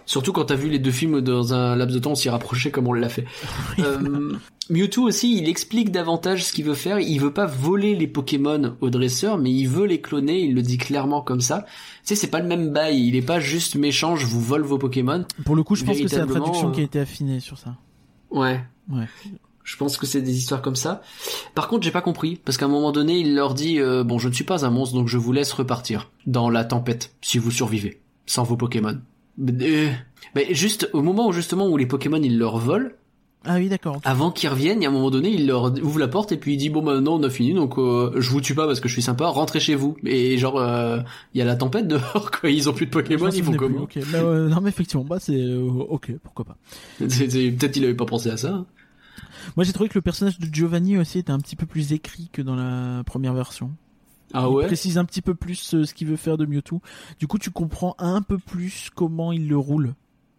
Surtout quand t'as vu les deux films dans un laps de temps aussi rapproché comme on l'a fait. [LAUGHS] Euh, Mewtwo aussi, il explique davantage ce qu'il veut faire. Il veut pas voler les Pokémon au dresseur, mais il veut les cloner. Il le dit clairement comme ça. Tu sais, c'est pas le même bail. Il est pas juste méchant. Je vous vole vos Pokémon. Pour le coup, je pense que c'est la traduction qui a euh, été affinée sur ça. Ouais. Ouais. Je pense que c'est des histoires comme ça. Par contre, j'ai pas compris parce qu'à un moment donné, il leur dit euh, bon, je ne suis pas un monstre, donc je vous laisse repartir dans la tempête si vous survivez sans vos Pokémon. Euh, mais juste au moment où justement où les Pokémon ils leur volent, Ah oui, d'accord. avant qu'ils reviennent, il y a un moment donné, il leur ouvre la porte et puis il dit bon maintenant on a fini donc euh, je vous tue pas parce que je suis sympa, rentrez chez vous. Et genre euh, il y a la tempête dehors [LAUGHS] quoi, ils ont plus de Pokémon, ils font comment ok. Bah, euh, non mais effectivement, bah c'est euh, ok, pourquoi pas. [LAUGHS] Peut-être il avait pas pensé à ça. hein. Moi j'ai trouvé que le personnage de Giovanni aussi était un petit peu plus écrit que dans la première version. Ah il ouais. précise un petit peu plus euh, ce qu'il veut faire de Mewtwo. Du coup, tu comprends un peu plus comment il le roule.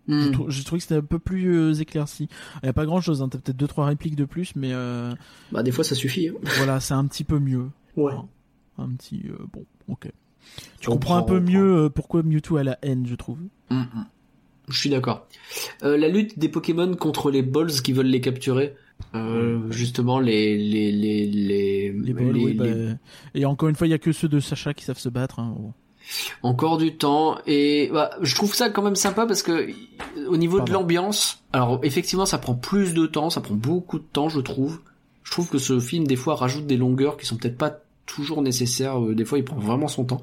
Hmm. J'ai trou- J'ai trouvé que c'était un peu plus euh, éclairci. Il y a pas grand chose, hein. t'as peut-être deux trois répliques de plus, mais euh, Bah des fois ça suffit. hein. [LAUGHS] voilà, c'est un petit peu mieux. Ouais. Un petit euh, bon, ok. Tu On comprends un peu mieux pourquoi Mewtwo a la haine, je trouve. Mm, mm. Je suis d'accord. La lutte des Pokémon contre les Balls qui veulent les capturer. Euh, justement, les les les les, Les balles, les- oui, bah, les- Et encore une fois, il y a que ceux de Sacha qui savent se battre. Hein. Bon. encore du temps et bah, je trouve ça quand même sympa parce que au niveau de l'ambiance, alors effectivement, ça prend plus de temps, ça prend beaucoup de temps, je trouve. Je trouve que ce film des fois rajoute des longueurs qui sont peut-être pas toujours nécessaires. euh, Des fois, il prend vraiment son temps.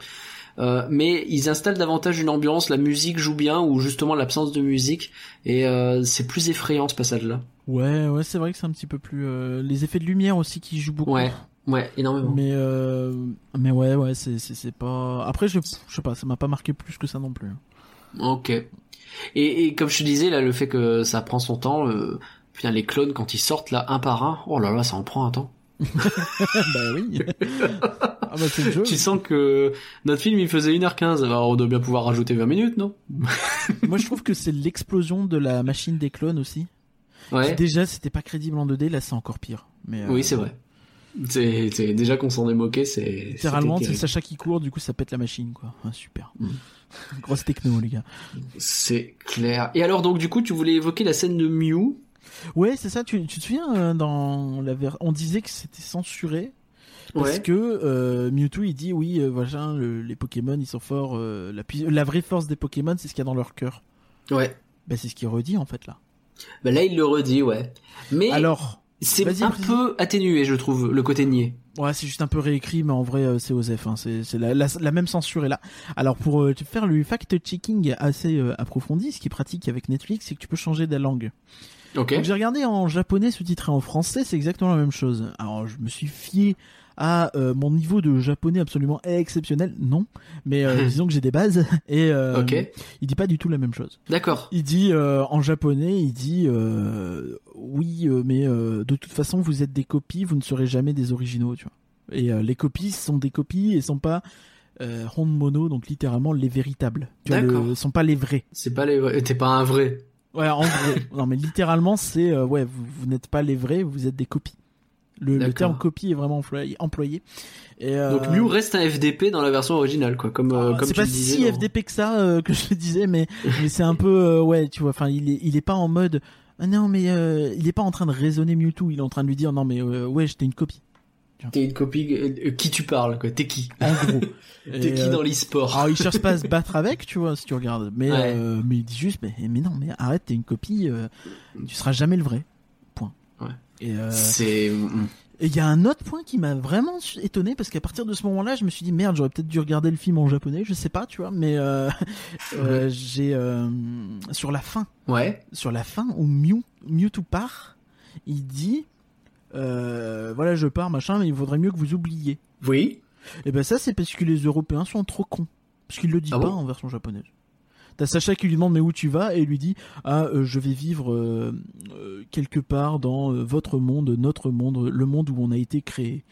Euh, mais ils installent davantage une ambiance, la musique joue bien ou justement l'absence de musique et euh, c'est plus effrayant ce passage-là. Ouais, ouais, c'est vrai que c'est un petit peu plus. euh, Les effets de lumière aussi qui jouent beaucoup. Ouais, ouais, énormément. Mais mais ouais, ouais, c'est c'est c'est pas. Après, je je sais pas, ça m'a pas marqué plus que ça non plus. Ok. Et, et comme je te disais là, le fait que ça prend son temps, putain, les clones quand ils sortent là un par un, oh là là, ça en prend un temps. Bah oui. ah bah c'est le jeu. Tu sens que notre film il faisait 1h15, alors on doit bien pouvoir rajouter 20 minutes, non? Moi, je trouve que c'est l'explosion de la machine des clones aussi. Ouais. Déjà, c'était pas crédible en 2D, là, c'est encore pire. Mais euh, Oui, c'est vrai. C'est c'est- déjà qu'on s'en est moqué, c'est Littéralement, c'est. Sacha qui court, du coup, ça pète la machine, quoi. Ah, super. Mm. Grosse techno, les gars. C'est clair. Et alors donc du coup, tu voulais évoquer la scène de Mew Ouais, c'est ça. Tu, tu te souviens euh, dans la ver- on disait que c'était censuré parce Ouais. que euh, Mewtwo il dit oui, euh, le- les Pokémon ils sont forts. euh, la, la vraie force des Pokémon, c'est ce qu'il y a dans leur cœur. Ouais. Bah, c'est ce qu'il redit en fait là. Bah là, il le redit, ouais. Mais Alors, c'est un peu atténué, je trouve, le côté niais. Ouais, c'est juste un peu réécrit, mais en vrai, euh, c'est Osef. Hein, c'est c'est la, la, la même censure est là. Alors pour euh, faire le fact-checking assez euh, approfondi, ce qui est pratique avec Netflix, c'est que tu peux changer de langue. Ok. Donc j'ai regardé en japonais sous-titré en français, c'est exactement la même chose. Alors je me suis fié à euh, mon niveau de japonais absolument exceptionnel, non, mais euh, [LAUGHS] disons que j'ai des bases [LAUGHS] et euh, Ok. il dit pas du tout la même chose. D'accord. Il dit euh, en japonais, il dit euh, oui, mais euh, de toute façon vous êtes des copies, vous ne serez jamais des originaux. Et euh, les copies sont des copies et sont pas euh, honmono, donc littéralement les véritables. Tu vois, le- sont pas les vrais. C'est pas les vrais. T'es pas un vrai. Ouais, en vrai. [LAUGHS] non, mais littéralement, c'est euh, ouais, vous, vous n'êtes pas les vrais, vous êtes des copies. Le, terme copie est vraiment employé. Et, euh, Donc Mew reste un FDP dans la version originale, quoi. Comme ah, comme c'est pas le disais. si FDP que ça que je le disais, mais [LAUGHS] mais c'est un peu ouais, tu vois. Enfin, il est il est pas en mode ah non mais il est pas en train de raisonner Mewtwo, il est en train de lui dire non mais ouais j'étais une copie. T'es une copie. euh, qui tu parles, quoi T'es qui En gros. [LAUGHS] T'es qui euh, dans l'e-sport Alors il cherche pas à se [LAUGHS] battre avec, tu vois, si tu regardes. Mais Ouais. euh, mais il dit juste, mais, mais non, mais arrête, t'es une copie, euh, tu seras jamais le vrai. Point. Ouais. Et euh, C'est. mm, et il y a un autre point qui m'a vraiment étonné parce qu'à partir de ce moment-là, je me suis dit merde, j'aurais peut-être dû regarder le film en japonais, je sais pas, tu vois, mais euh, [LAUGHS] euh, j'ai euh, sur la fin, Ouais. sur la fin où Mew Mewtwo part, il dit euh, voilà, je pars, machin, mais il vaudrait mieux que vous oubliez. Oui. Et ben ça, c'est parce que les Européens sont trop cons. Parce qu'il le dit Ah pas bon en version japonaise. T'as Sacha qui lui demande mais où tu vas? Et il lui dit ah euh, je vais vivre euh, euh, quelque part dans votre monde, notre monde, le monde où on a été créé.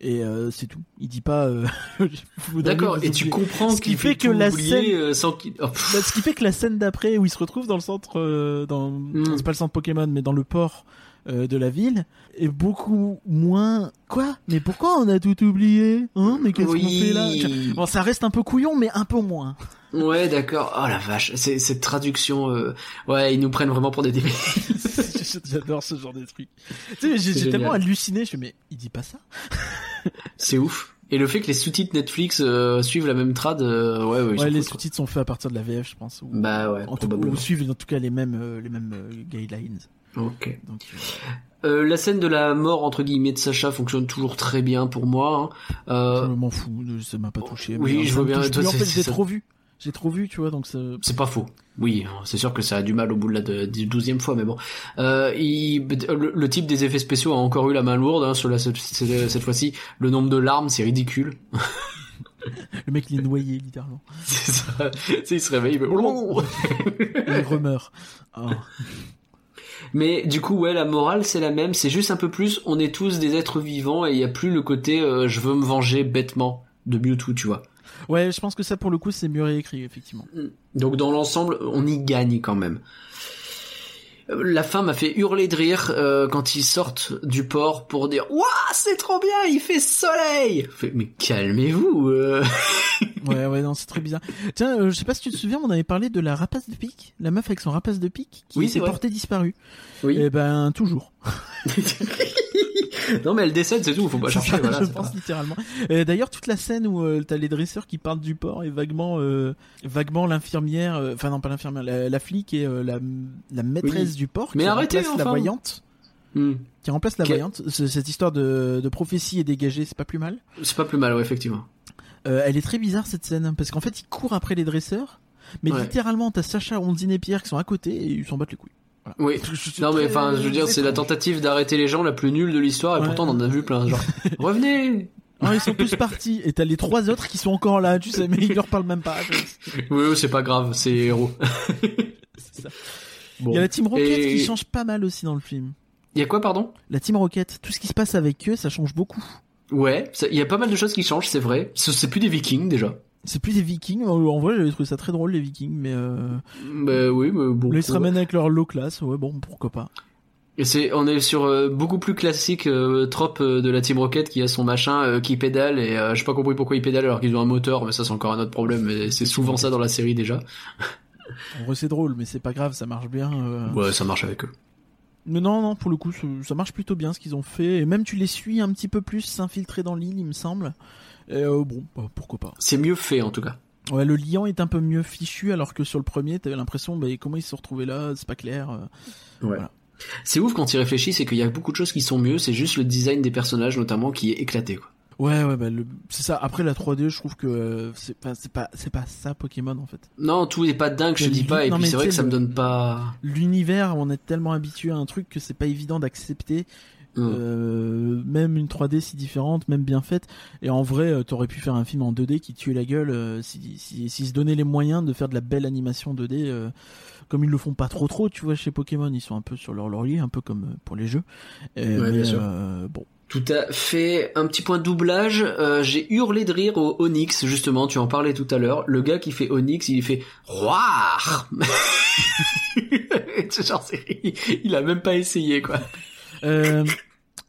Et c'est tout. Il dit pas. [LAUGHS] D'accord. Et tu comprends Ce qui fait fait que la scène- sans oh. Bah, ce qui fait que la scène d'après où il se retrouve dans le centre, dans Mm. c'est pas le centre Pokémon, mais dans le port euh, de la ville, est beaucoup moins. Quoi? Mais pourquoi on a tout oublié Hein? Mais qu'est-ce qu'on fait là? Bon, ça reste un peu couillon, mais un peu moins. Ouais, d'accord. Oh la vache, c'est cette traduction. euh, Ouais, ils nous prennent vraiment pour des débiles. [LAUGHS] J'adore ce genre de truc. Tu sais, j'ai tellement halluciné. Je fais, mais il dit pas ça [LAUGHS] c'est ouf. Et le fait que les sous-titres Netflix euh, suivent la même trad, euh, ouais, ouais. les sous-titres sont faits à partir de la VF, je pense. Ou, Bah ouais, en tout, probablement. ou suivent en tout cas les mêmes, euh, les mêmes euh, guidelines. Ok. Donc, euh, la scène de la mort entre guillemets de Sacha fonctionne toujours très bien pour moi. hein. Euh, je m'en fous, ça m'a pas touché. oui, mais je vois bien, toi, plus. En c'est- fait, j'ai trop vu. J'ai trop vu, tu vois, donc ça... C'est pas faux. Oui, c'est sûr que ça a du mal au bout de la douzième fois, mais bon. Euh, il- le, le type des effets spéciaux a encore eu la main lourde hein, sur la cette, fois-ci. Le nombre de larmes, c'est ridicule. le mec il est noyé littéralement. [LAUGHS] c'est ça. Il se réveille, il fait... il remeurt. [LAUGHS] Oh. Mais du coup, ouais, la morale c'est la même. C'est juste un peu plus. On est tous des êtres vivants et il y a plus le côté euh, je veux me venger bêtement de Mewtwo, tu vois. Ouais, je pense que ça pour le coup c'est mieux réécrit effectivement. Donc dans l'ensemble, on y gagne quand même. La fin m'a fait hurler de rire euh, quand ils sortent du port pour dire Waouh, c'est trop bien, il fait soleil. Fait, Mais calmez-vous. euh. [LAUGHS] Ouais, ouais, non, c'est très bizarre. Tiens, euh, je sais pas si tu te souviens, on avait parlé de la rapace de pique, la meuf avec son rapace de pique qui Oui, s'est portée disparue. Oui. Et ben toujours. [LAUGHS] non mais elle décède, c'est tout. Faut pas chercher. ça, voilà, je pense pas- littéralement. Euh, D'ailleurs, toute la scène où euh, t'as les dresseurs qui partent du port et vaguement, euh, vaguement l'infirmière, euh, enfin non pas l'infirmière, la, la flic et la, la maîtresse Oui. du port Mais qui arrêtez, remplace la voyante, Hmm. qui remplace la Quel- voyante. Ce- Cette histoire de, de prophétie est dégagée, c'est pas plus mal. C'est pas plus mal, ouais, effectivement. Elle est très bizarre cette scène parce qu'en fait ils courent après les dresseurs, mais Ouais. littéralement t'as Sacha, Ondine et Pierre qui sont à côté et ils s'en battent les couilles. Voilà. Oui. C'est Non mais enfin, je veux dire, c'est la tentative d'arrêter les gens la plus nulle de l'histoire et Ouais. pourtant on en a vu plein. Genre, [LAUGHS] revenez. Non, ils sont tous partis et t'as les trois autres qui sont encore là, tu sais, mais ils leur parlent même pas. Oui, oui, c'est pas grave, c'est héros. [LAUGHS] C'est ça. Bon. Il y a la Team Rocket Et- qui change pas mal aussi dans le film. Il y a quoi, pardon? La Team Rocket, tout ce qui se passe avec eux, ça change beaucoup. Ouais, ça- il y a pas mal de choses qui changent, c'est vrai. Ce- C'est plus des Vikings déjà. C'est plus des Vikings. En vrai, j'avais trouvé ça très drôle les Vikings, mais euh... Bah oui, mais bon. là, ils se ramènent avec leur low class. Ouais, bon, pourquoi pas. Et c'est, on est sur euh, beaucoup plus classique euh, trope euh, de la Team Rocket qui a son machin qui pédale et euh, j'ai pas compris pourquoi ils pédalent alors qu'ils ont un moteur, mais ça c'est encore un autre problème. Mais c'est souvent ça dans la série déjà. En vrai, c'est drôle, mais c'est pas grave, ça marche bien. Ouais, ça marche avec eux. Mais non, non, pour le coup, ça- marche plutôt bien ce qu'ils ont fait. Et même tu les suis un petit peu plus s'infiltrer dans l'île, il me semble. Et euh, bon, bah, pourquoi pas. C'est mieux fait en tout cas. Ouais, le liant est un peu mieux fichu, alors que sur le premier, t'avais l'impression, bah, comment ils se sont retrouvés là, c'est pas clair. euh. Voilà. C'est ouf quand il réfléchit, c'est qu'il y a beaucoup de choses qui sont mieux. C'est juste le design des personnages notamment qui est éclaté. Quoi. Ouais, ouais, bah, le- c'est ça. Après la 3D, je trouve que euh, c'est pas, c'est pas, c'est pas ça Pokémon en fait. Non, tout est pas dingue, je dis pas. Et non, puis c'est vrai que ça me donne pas. L'univers, on est tellement habitué à un truc que c'est pas évident d'accepter Hmm. euh, même une 3D si différente, même bien faite. Et en vrai, euh, t'aurais pu faire un film en 2D qui tuait la gueule euh, si, si, s'ils se donnaient les moyens de faire de la belle animation 2D. euh, comme ils le font pas trop trop, tu vois, chez Pokémon, ils sont un peu sur leur laurier, un peu comme pour les jeux. Ouais, mais, bien sûr. bon, Tout à fait. Un petit point de doublage. euh, J'ai hurlé de rire au Onyx, justement. Tu en parlais tout à l'heure. Le gars qui fait Onyx, il fait. [LAUGHS] Genre, c'est- il a même pas essayé, quoi. Euh,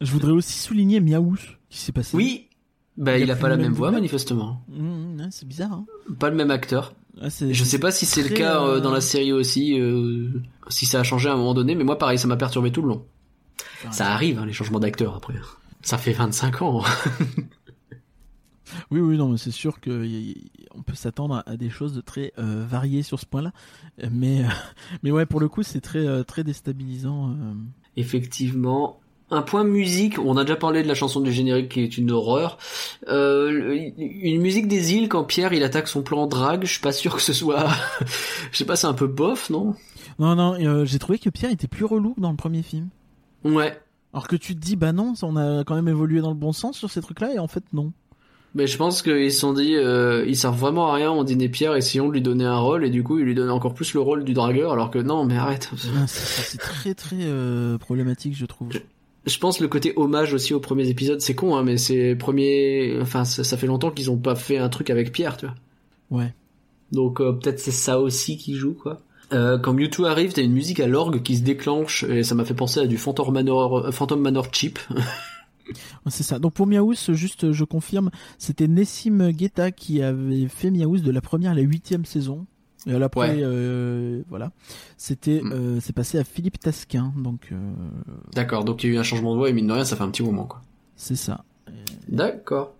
je voudrais aussi souligner Miaous qui s'est passé. Oui. Bah, Il il a pas la même même voix, manifestement. Mmh, ouais, c'est bizarre. Hein. Pas le même acteur. Ah, Je sais pas si c'est le cas euh, euh, dans la série aussi, euh, si ça a changé à un moment donné, mais moi pareil, ça m'a perturbé tout le long. Ça arrive, hein, les changements d'acteurs après. Ça fait 25 ans. Oui, oui, non, mais c'est sûr que on peut s'attendre à, des choses de très euh, variées sur ce point-là. Mais, euh, [LAUGHS] mais ouais, pour le coup, c'est très, euh, très déstabilisant. euh. Effectivement. Un point musique, on a déjà parlé de la chanson du générique qui est une horreur. Euh, une musique des îles quand Pierre il attaque son plan drague, je suis pas sûr que ce soit... [LAUGHS] je sais pas, c'est un peu bof, non? Non, non, euh, j'ai trouvé que Pierre était plus relou que dans le premier film. Ouais. Alors que tu te dis, bah non, on a quand même évolué dans le bon sens sur ces trucs-là, et en fait, non. Mais je pense qu'ils se sont dit, euh, il sert vraiment à rien, on dîner Pierre, essayons de lui donner un rôle, et du coup il lui donne encore plus le rôle du dragueur, alors que non, mais arrête. Ah, C'est très, très euh, problématique, je trouve. Je pense le côté hommage aussi aux premiers épisodes, c'est con, hein, mais c'est premiers, enfin ça, ça fait longtemps qu'ils ont pas fait un truc avec Pierre, tu vois. Ouais. Donc euh, peut-être c'est ça aussi qui joue, quoi. Euh, quand Mewtwo arrive, t'as une musique à l'orgue qui se déclenche, et ça m'a fait penser à du Phantom Manor, euh, Phantom Manor cheap. [LAUGHS] C'est ça. Donc pour Miaous, juste, je confirme, c'était Nessim Guetta qui avait fait Miaous de la première à la huitième saison. Et à l'après, Ouais. euh, voilà, c'était, Mm. euh, c'est passé à Philippe Tasquin. Donc euh, D'accord, donc il y a eu un changement de voix, et mine de rien, ça fait un petit moment, quoi. c'est ça. D'accord.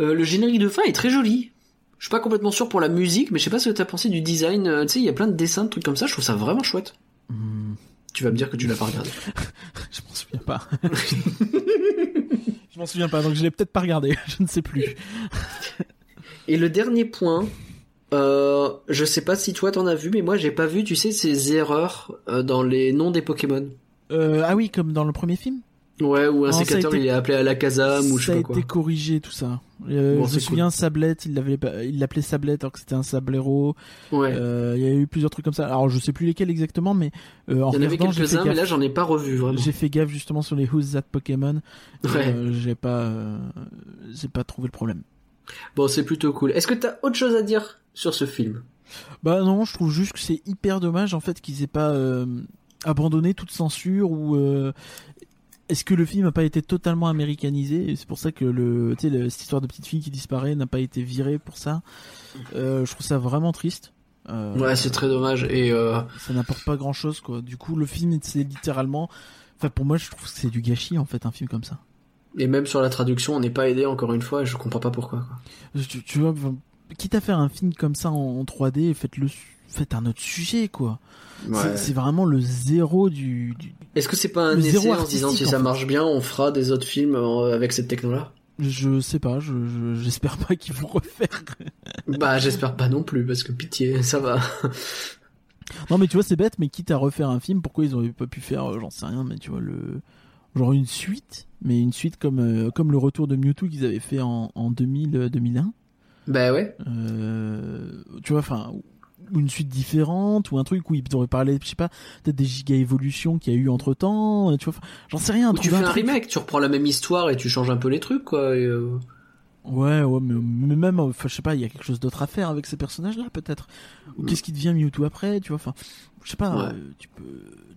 Euh, le générique de fin est très joli. Je suis pas complètement sûr pour la musique, mais je sais pas ce que t'as pensé du design. Euh, tu sais, il y a plein de dessins, de trucs comme ça. Je trouve ça vraiment chouette. Hmm, Tu vas me dire que tu l'as pas regardé. [LAUGHS] je m'en souviens pas. [LAUGHS] je m'en souviens pas, donc je l'ai peut-être pas regardé. [LAUGHS] je ne sais plus. Et le dernier point, euh, je sais pas si toi t'en as vu, mais moi j'ai pas vu, tu sais, ces erreurs euh, dans les noms des Pokémon. Euh, ah oui, comme dans le premier film? Ouais, ou un Non, ça a sécateur été- il est appelé à la Kazam ou je ça sais a pas quoi. été corrigé tout ça. Euh, Bon, je me cool. souviens Sablette, il l'avait, pas- il l'appelait Sablette alors que c'était un Sablero. Ouais. Euh, il y a eu plusieurs trucs comme ça. Alors je sais plus lesquels exactement, mais euh, en il y en avait quelques-uns, mais là j'en ai pas revu vraiment. J'ai fait gaffe justement sur les Who's That Pokémon. Ouais. Euh, j'ai pas, j'ai pas trouvé le problème. Bon, c'est plutôt cool. Est-ce que t'as autre chose à dire sur ce film? Bah non, je trouve juste que c'est hyper dommage en fait qu'ils aient pas abandonné toute censure ou euh, est-ce que le film n'a pas été totalement américanisé c'est pour ça que le, tu sais, le- cette histoire de petite fille qui disparaît n'a pas été virée pour ça? Euh, je trouve ça vraiment triste. Euh, Ouais, c'est très dommage. Et euh, ça n'apporte pas grand chose quoi. Du coup, le film c'est littéralement, enfin pour moi je trouve que c'est du gâchis en fait un film comme ça. Et même sur la traduction, on n'est pas aidé encore une fois, et je comprends pas pourquoi. Quoi. Tu, tu vois, quitte à faire un film comme ça en, en 3D, faites-le, faites un autre sujet quoi. C'est- C'est vraiment le zéro du, du- Est-ce que c'est pas un Le essai zéro en se disant si ça marche bien, on fera des autres films euh, avec cette techno-là? Je sais pas, je, je- j'espère pas qu'ils vont refaire. [LAUGHS] Bah, j'espère pas non plus, parce que pitié, ça va. [LAUGHS] Non mais tu vois, c'est bête, mais quitte à refaire un film, pourquoi ils auraient pas pu faire, euh, j'en sais rien, mais tu vois, le genre une suite, mais une suite comme, euh, comme le retour de Mewtwo qu'ils avaient fait en, en 2000, euh, 2001. Bah ouais. Euh, tu vois, enfin, une suite différente, ou un truc où ils auraient parlé, je sais pas, peut-être des giga évolutions qu'il y a eu entre temps, tu vois, j'en sais rien. Ou tu fais un truc- remake, tu reprends la même histoire et tu changes un peu les trucs, quoi. et, euh, Ouais, ouais, mais, mais même, enfin, je sais pas, il y a quelque chose d'autre à faire avec ces personnages-là, peut-être. Ou Mm. qu'est-ce qui devient Mewtwo après, tu vois, enfin, je sais pas, Ouais. euh, tu peux,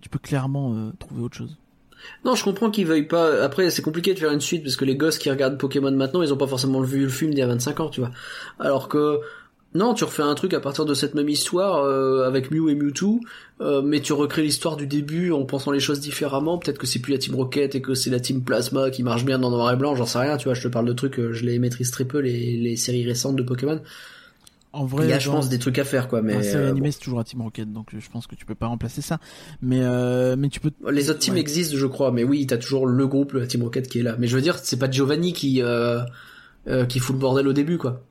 tu peux clairement euh, trouver autre chose. Non, je comprends qu'ils veuillent pas. Après, c'est compliqué de faire une suite parce que les gosses qui regardent Pokémon maintenant, ils ont pas forcément vu le film d'il y a 25 ans, tu vois. Alors que non, tu refais un truc à partir de cette même histoire euh, avec Mew et Mewtwo, euh, mais tu recrées l'histoire du début en pensant les choses différemment. Peut-être que c'est plus la Team Rocket et que c'est la Team Plasma qui marche bien dans noir et blanc. J'en sais rien, tu vois. Je te parle de trucs, euh, je les maîtrise très peu les, les séries récentes de Pokémon. En vrai, Il y a, je pense, des trucs à faire, quoi. Mais euh, c'est toujours à Team Rocket, donc euh, je pense que tu peux pas remplacer ça. Mais, euh, mais tu peux. bon. les autres teams Ouais. existent, je crois. Mais oui, t'as toujours le groupe, la Team Rocket qui est là. Mais je veux dire, c'est pas Giovanni qui euh, euh, qui fout le bordel au début, quoi.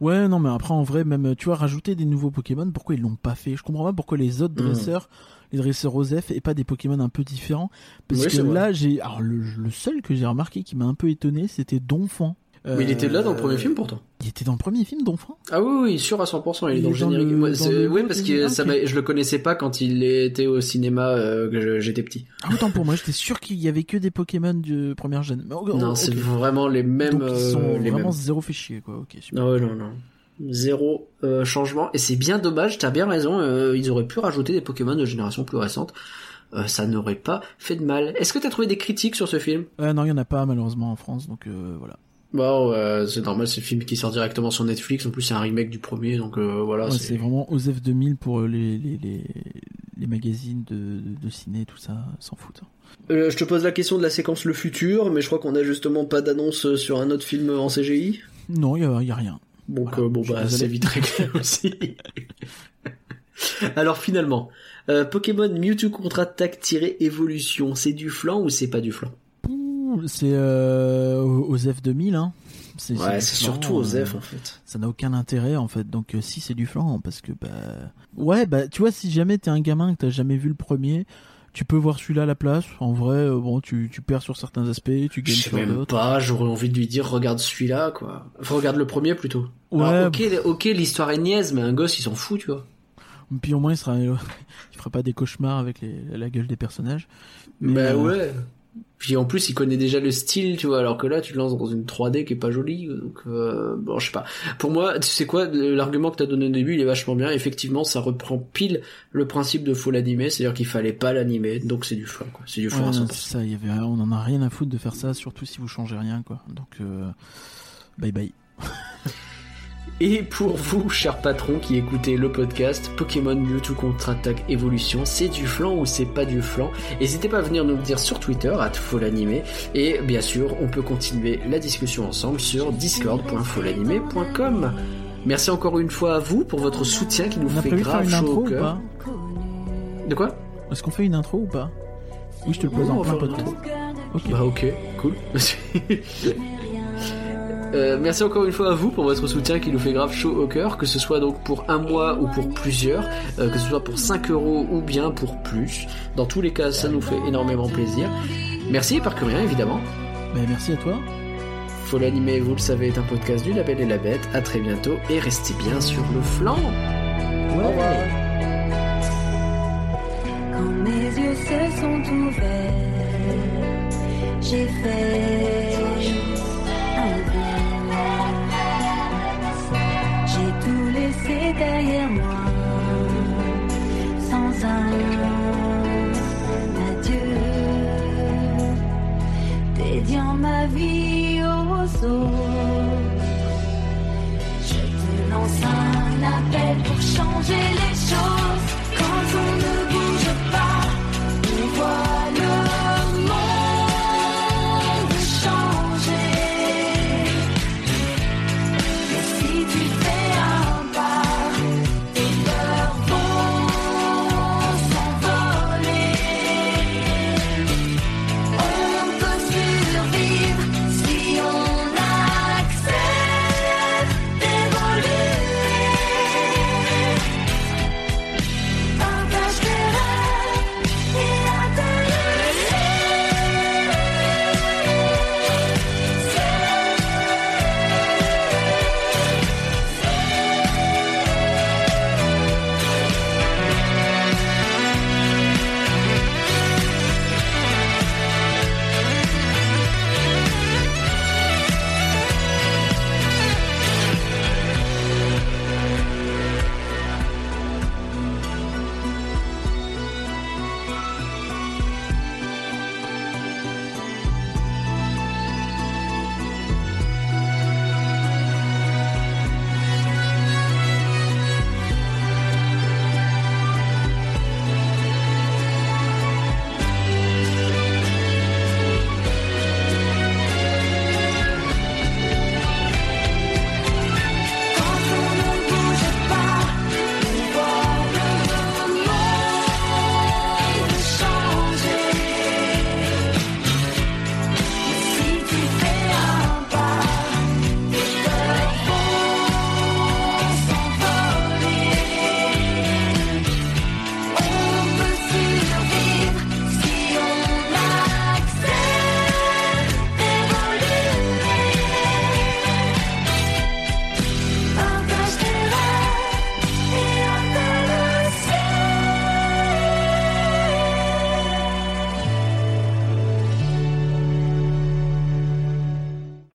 Ouais, non, mais après, en vrai, même, tu vois, rajouter des nouveaux Pokémon, pourquoi ils l'ont pas fait? Je comprends pas pourquoi les autres Mm. dresseurs, les dresseurs Osef, et pas des Pokémon un peu différents. Parce Oui, que là, j'ai. Alors, le, le seul que j'ai remarqué qui m'a un peu étonné, c'était Donphan. Mais il était là dans le premier Euh, film pourtant. Il était dans le premier film, Donphan Ah oui, oui, sûr à 100%, il est dans le générique. le- Moi, dans c'est- le oui, parce que ah, ça je le connaissais pas quand il était au cinéma euh, que j'étais petit. Ah, autant pour moi, j'étais sûr qu'il y avait que des Pokémon de première gêne. Oh, oh, non, ok. c'est vraiment les mêmes. Donc, ils sont euh, les vraiment mêmes. zéro fait chier, quoi. Ok, super. Non, ouais, non, non. Zéro euh, changement. Et c'est bien dommage, t'as bien raison, euh, ils auraient pu rajouter des Pokémon de génération plus récente. Euh, ça n'aurait pas fait de mal. Est-ce que t'as trouvé des critiques sur ce film? Euh, non, il y en a pas, malheureusement, en France, donc euh, voilà. Bon, euh, c'est normal, c'est le film qui sort directement sur Netflix. En plus, c'est un remake du premier, donc euh, voilà. Ouais, c'est vraiment OSEF 2000 pour euh, les, les, les, les magazines de, de, de ciné, tout ça, s'en foutent. Euh, je te pose la question de la séquence Le Futur, mais je crois qu'on a justement pas d'annonce sur un autre film en CGI. Non, il y a, y a rien. Donc Voilà, euh, bon bah c'est vite réglé [LAUGHS] aussi. Alors finalement, euh, Pokémon Mewtwo contre-attaque tiré évolution, c'est du flan ou c'est pas du flan? Ouh, C'est euh, aux F 2000, hein. C'est Ouais, c'est surtout aux euh, F en fait. Ça n'a aucun intérêt en fait. Donc euh, si c'est du flan, parce que bah ouais, bah tu vois, si jamais t'es un gamin que t'as jamais vu le premier, tu peux voir celui-là à la place. En vrai, euh, bon, tu, tu perds sur certains aspects, tu Je gagnes sais sur même d'autres. pas, j'aurais envie de lui dire regarde celui-là quoi. Enfin regarde le premier plutôt. Ouais, Alors, ok, ok l'histoire est niaise, mais un gosse il s'en fout tu vois. Puis au moins il sera, [LAUGHS] il fera pas des cauchemars avec les, la gueule des personnages. Mais, bah ouais. Puis en plus il connaît déjà le style tu vois, alors que là tu te lances dans une 3D qui est pas jolie. Donc euh, bon je sais pas. Pour moi tu sais quoi, l'argument que t'as donné au début il est vachement bien. Effectivement ça reprend pile le principe de faux l'animer, c'est-à-dire qu'il fallait pas l'animer, donc c'est du flan quoi. C'est du Ouais, flan à non, 100%. c'est ça, y avait, on en a rien à foutre de faire ça, surtout si vous changez rien, quoi. Donc, euh, bye bye. Et pour vous, chers patrons qui écoutez le podcast, Pokémon Mewtwo contre-attaque évolution, c'est du flan ou c'est pas du flan? N'hésitez pas à venir nous le dire sur Twitter, at folanimé, et bien sûr, on peut continuer la discussion ensemble sur discord.folanimé.com. Merci encore une fois à vous pour votre soutien qui nous On fait grave une chaud intro au ou cœur. pas De quoi? Est-ce qu'on fait une intro ou pas? Oui, je te le pose Oh, en on va plein faire une podcast. Ok. Bah ok, cool. [LAUGHS] Euh, merci encore une fois à vous pour votre soutien qui nous fait grave chaud au cœur, que ce soit donc pour un mois ou pour plusieurs, euh, que ce soit pour 5 euros ou bien pour plus. Dans tous les cas, ça nous fait énormément plaisir. Merci et par que rien évidemment. Ben, merci à toi. Faut l'animer, vous le savez, est un podcast du Label et la Bête. À très bientôt et restez bien sur le flanc. Au revoir. Quand mes yeux se sont ouverts, j'ai fait